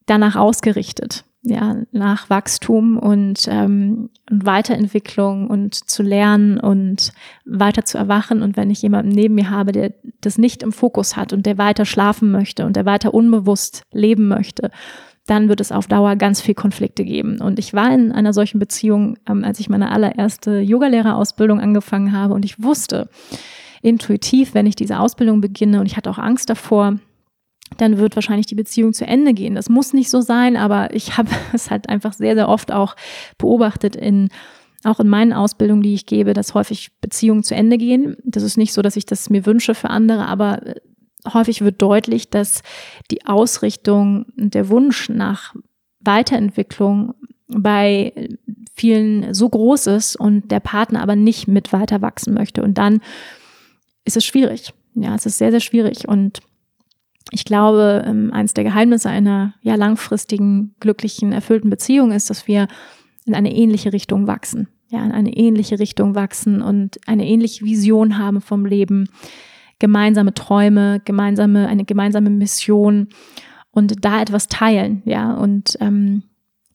danach ausgerichtet, ja, nach Wachstum und, ähm, und Weiterentwicklung und zu lernen und weiter zu erwachen. Und wenn ich jemanden neben mir habe, der das nicht im Fokus hat und der weiter schlafen möchte und der weiter unbewusst leben möchte, dann wird es auf Dauer ganz viel Konflikte geben. Und ich war in einer solchen Beziehung, ähm, als ich meine allererste Yogalehrerausbildung angefangen habe und ich wusste intuitiv, wenn ich diese Ausbildung beginne und ich hatte auch Angst davor, dann wird wahrscheinlich die Beziehung zu Ende gehen. Das muss nicht so sein, aber ich <laughs> habe es halt einfach sehr, sehr oft auch beobachtet in auch in meinen Ausbildungen, die ich gebe, dass häufig Beziehungen zu Ende gehen. Das ist nicht so, dass ich das mir wünsche für andere, aber äh, häufig wird deutlich, dass die Ausrichtung, der Wunsch nach Weiterentwicklung bei vielen so groß ist und der Partner aber nicht mit weiter wachsen möchte. Und dann ist es schwierig. Ja, es ist sehr, sehr schwierig. Und ich glaube, ähm, eines der Geheimnisse einer ja langfristigen, glücklichen, erfüllten Beziehung ist, dass wir in eine ähnliche Richtung wachsen. Ja, in eine ähnliche Richtung wachsen und eine ähnliche Vision haben vom Leben, gemeinsame Träume, gemeinsame, eine gemeinsame Mission und da etwas teilen, ja. Und ähm,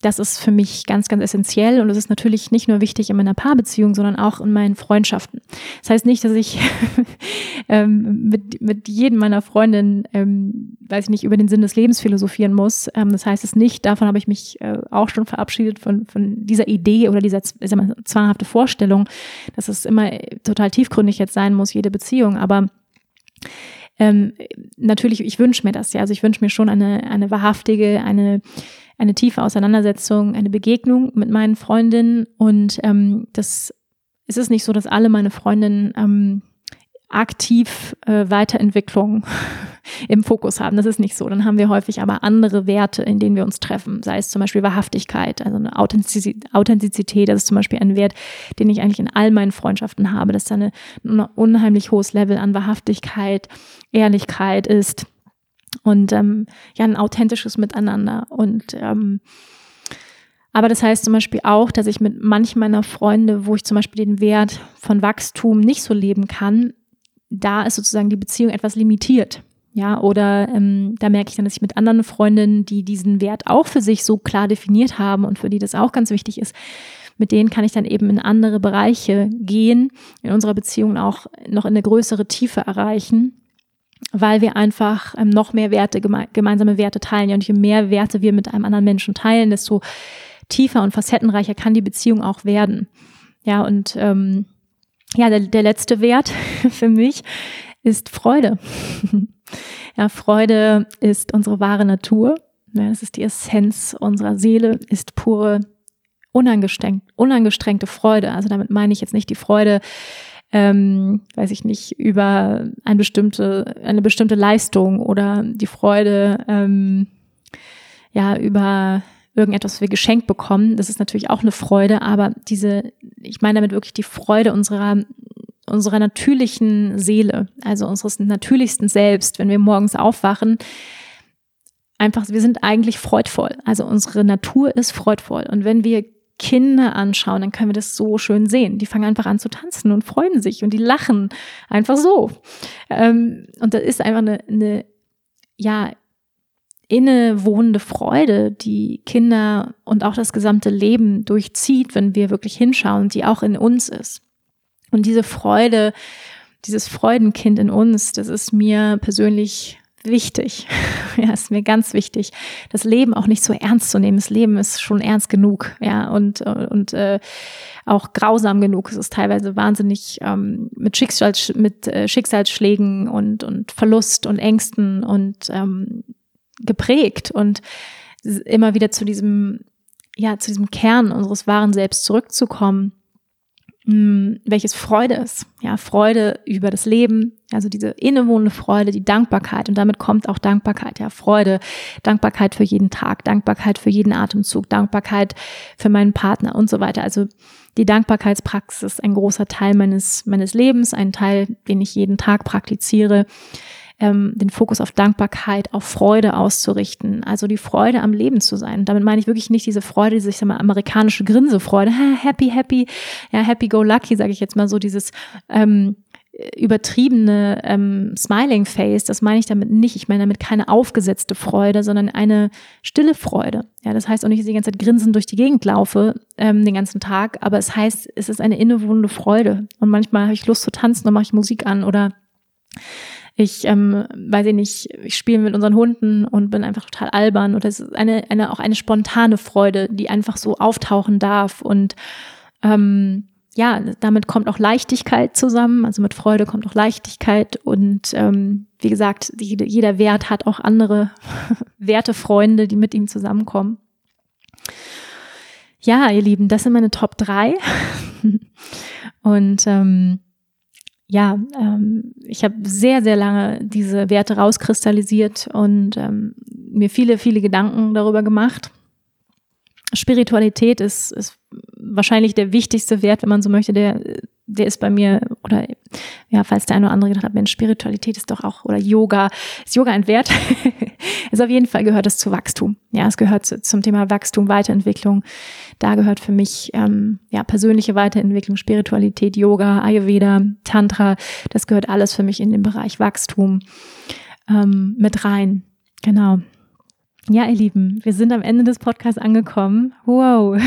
das ist für mich ganz, ganz essentiell und es ist natürlich nicht nur wichtig in meiner Paarbeziehung, sondern auch in meinen Freundschaften. Das heißt nicht, dass ich <laughs> ähm, mit, mit jedem meiner Freundinnen, ähm, weiß ich nicht, über den Sinn des Lebens philosophieren muss. Ähm, das heißt es nicht, davon habe ich mich äh, auch schon verabschiedet von, von dieser Idee oder dieser zwanghafte Vorstellung, dass es immer total tiefgründig jetzt sein muss, jede Beziehung. Aber ähm, natürlich, ich wünsche mir das, ja. Also ich wünsche mir schon eine, eine wahrhaftige, eine, eine tiefe Auseinandersetzung, eine Begegnung mit meinen Freundinnen. Und ähm, das es ist nicht so, dass alle meine Freundinnen ähm, aktiv äh, Weiterentwicklung <laughs> im Fokus haben. Das ist nicht so. Dann haben wir häufig aber andere Werte, in denen wir uns treffen. Sei es zum Beispiel Wahrhaftigkeit, also eine Authentizität. Das ist zum Beispiel ein Wert, den ich eigentlich in all meinen Freundschaften habe, dass da ein unheimlich hohes Level an Wahrhaftigkeit, Ehrlichkeit ist und ähm, ja ein authentisches Miteinander und ähm, aber das heißt zum Beispiel auch, dass ich mit manchen meiner Freunde, wo ich zum Beispiel den Wert von Wachstum nicht so leben kann, da ist sozusagen die Beziehung etwas limitiert. Ja, oder ähm, da merke ich dann, dass ich mit anderen Freundinnen, die diesen Wert auch für sich so klar definiert haben und für die das auch ganz wichtig ist, mit denen kann ich dann eben in andere Bereiche gehen, in unserer Beziehung auch noch in eine größere Tiefe erreichen, weil wir einfach ähm, noch mehr Werte, geme gemeinsame Werte teilen. Und je mehr Werte wir mit einem anderen Menschen teilen, desto tiefer und facettenreicher kann die Beziehung auch werden. Ja, und ähm, ja, der, der letzte Wert <laughs> für mich ist Freude. <laughs> ja, Freude ist unsere wahre Natur. Ja, das ist die Essenz unserer Seele, ist pure, unangestrengt, unangestrengte Freude. Also damit meine ich jetzt nicht die Freude, ähm, weiß ich nicht, über eine bestimmte, eine bestimmte Leistung oder die Freude, ähm, ja, über irgendetwas wir geschenkt bekommen. Das ist natürlich auch eine Freude, aber diese, ich meine damit wirklich die Freude unserer unserer natürlichen Seele, also unseres natürlichsten Selbst, wenn wir morgens aufwachen, einfach, wir sind eigentlich freudvoll. Also unsere Natur ist freudvoll. Und wenn wir Kinder anschauen, dann können wir das so schön sehen. Die fangen einfach an zu tanzen und freuen sich und die lachen einfach so. Ähm, und das ist einfach eine, eine ja, innewohnende Freude, die Kinder und auch das gesamte Leben durchzieht, wenn wir wirklich hinschauen, die auch in uns ist. Und diese Freude, dieses Freudenkind in uns, das ist mir persönlich wichtig. <laughs> ja, ist mir ganz wichtig, das Leben auch nicht so ernst zu nehmen. Das Leben ist schon ernst genug, ja, und, und äh, auch grausam genug. Es ist teilweise wahnsinnig ähm, mit, Schicksals, mit äh, Schicksalsschlägen und, und Verlust und Ängsten und ähm, geprägt und immer wieder zu diesem, ja, zu diesem Kern unseres wahren Selbst zurückzukommen, hm, welches Freude ist. Ja, Freude über das Leben, also diese innewohnende Freude, die Dankbarkeit. Und damit kommt auch Dankbarkeit, ja, Freude, Dankbarkeit für jeden Tag, Dankbarkeit für jeden Atemzug, Dankbarkeit für meinen Partner und so weiter. Also die Dankbarkeitspraxis ein großer Teil meines, meines Lebens, ein Teil, den ich jeden Tag praktiziere. Ähm, den Fokus auf Dankbarkeit, auf Freude auszurichten, also die Freude am Leben zu sein. Damit meine ich wirklich nicht diese Freude, diese ich sag mal, amerikanische Grinsefreude, <laughs> happy, happy, ja, happy go lucky, sage ich jetzt mal so, dieses ähm, übertriebene ähm, Smiling Face, das meine ich damit nicht. Ich meine damit keine aufgesetzte Freude, sondern eine stille Freude. Ja, das heißt auch nicht, dass ich die ganze Zeit grinsend durch die Gegend laufe ähm, den ganzen Tag, aber es heißt, es ist eine innewohnende Freude. Und manchmal habe ich Lust zu tanzen, dann mache ich Musik an oder ich ähm, weiß ich nicht, ich spiele mit unseren Hunden und bin einfach total albern. Oder es ist eine, eine auch eine spontane Freude, die einfach so auftauchen darf und ähm, ja, damit kommt auch Leichtigkeit zusammen. Also mit Freude kommt auch Leichtigkeit. Und ähm, wie gesagt, jede, jeder Wert hat auch andere <laughs> Wertefreunde, die mit ihm zusammenkommen. Ja, ihr Lieben, das sind meine Top drei. <laughs> Und ähm, ja, ähm, ich habe sehr, sehr lange diese Werte rauskristallisiert und ähm, mir viele, viele Gedanken darüber gemacht. Spiritualität ist, ist wahrscheinlich der wichtigste Wert, wenn man so möchte, der, der ist bei mir, oder ja, falls der eine oder andere gedacht hat, Mensch, Spiritualität ist doch auch, oder Yoga, ist Yoga ein Wert? ist <laughs> auf jeden Fall gehört es zu Wachstum. Ja, es gehört zu, zum Thema Wachstum, Weiterentwicklung. Da gehört für mich ähm, ja persönliche Weiterentwicklung, Spiritualität, Yoga, Ayurveda, Tantra. Das gehört alles für mich in den Bereich Wachstum ähm, mit rein. Genau. Ja, ihr Lieben, wir sind am Ende des Podcasts angekommen. Wow.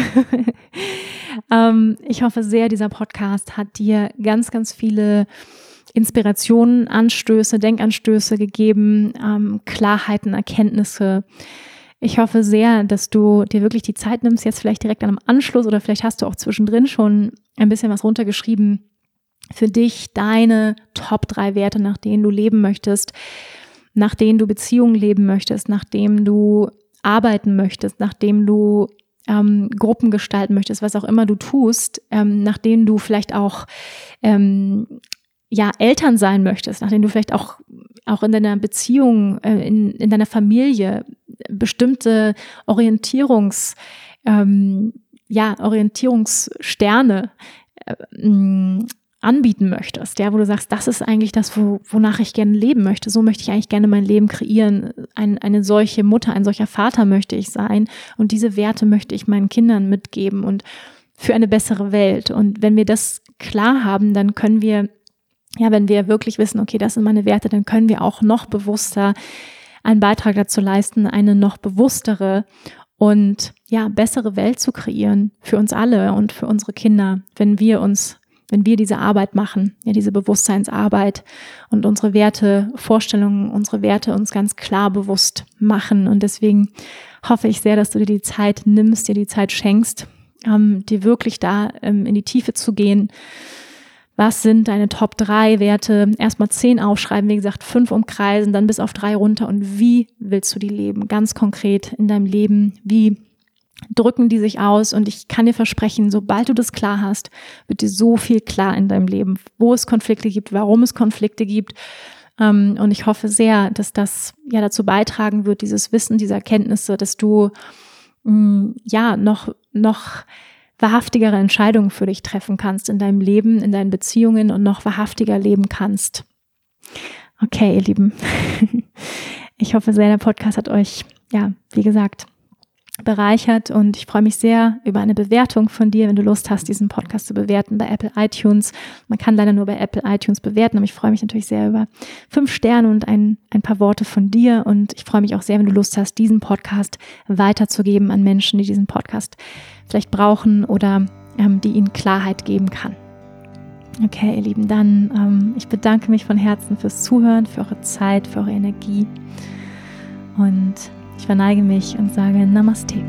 <laughs> ähm, ich hoffe sehr, dieser Podcast hat dir ganz, ganz viele Inspirationen, Anstöße, Denkanstöße gegeben, ähm, Klarheiten, Erkenntnisse. Ich hoffe sehr, dass du dir wirklich die Zeit nimmst, jetzt vielleicht direkt an einem Anschluss oder vielleicht hast du auch zwischendrin schon ein bisschen was runtergeschrieben für dich, deine Top drei Werte, nach denen du leben möchtest nach denen du Beziehungen leben möchtest, nachdem du arbeiten möchtest, nachdem du ähm, Gruppen gestalten möchtest, was auch immer du tust, ähm, nachdem du vielleicht auch ähm, ja Eltern sein möchtest, nachdem du vielleicht auch auch in deiner Beziehung, äh, in, in deiner Familie bestimmte Orientierungs ähm, ja Orientierungssterne äh, anbieten möchtest, ja, wo du sagst, das ist eigentlich das, wo, wonach ich gerne leben möchte. So möchte ich eigentlich gerne mein Leben kreieren. Ein, eine solche Mutter, ein solcher Vater möchte ich sein. Und diese Werte möchte ich meinen Kindern mitgeben und für eine bessere Welt. Und wenn wir das klar haben, dann können wir, ja, wenn wir wirklich wissen, okay, das sind meine Werte, dann können wir auch noch bewusster einen Beitrag dazu leisten, eine noch bewusstere und ja, bessere Welt zu kreieren für uns alle und für unsere Kinder, wenn wir uns wenn wir diese Arbeit machen, ja, diese Bewusstseinsarbeit und unsere Werte, Vorstellungen, unsere Werte uns ganz klar bewusst machen. Und deswegen hoffe ich sehr, dass du dir die Zeit nimmst, dir die Zeit schenkst, ähm, dir wirklich da ähm, in die Tiefe zu gehen. Was sind deine Top drei Werte? Erstmal zehn aufschreiben, wie gesagt, fünf umkreisen, dann bis auf drei runter. Und wie willst du die leben? Ganz konkret in deinem Leben. Wie drücken die sich aus und ich kann dir versprechen, sobald du das klar hast, wird dir so viel klar in deinem Leben, wo es Konflikte gibt, warum es Konflikte gibt. Ähm, und ich hoffe sehr, dass das ja dazu beitragen wird, dieses Wissen, diese Erkenntnisse, dass du mm, ja noch, noch wahrhaftigere Entscheidungen für dich treffen kannst in deinem Leben, in deinen Beziehungen und noch wahrhaftiger leben kannst. Okay, ihr Lieben. <laughs> Ich hoffe sehr, der Podcast hat euch, ja, wie gesagt, bereichert und ich freue mich sehr über eine Bewertung von dir, wenn du Lust hast, diesen Podcast zu bewerten bei Apple iTunes. Man kann leider nur bei Apple iTunes bewerten, aber ich freue mich natürlich sehr über fünf Sterne und ein, ein paar Worte von dir und ich freue mich auch sehr, wenn du Lust hast, diesen Podcast weiterzugeben an Menschen, die diesen Podcast vielleicht brauchen oder ähm, die ihnen Klarheit geben kann. Okay, ihr Lieben, dann ähm, ich bedanke mich von Herzen fürs Zuhören, für eure Zeit, für eure Energie und ich verneige mich und sage Namaste.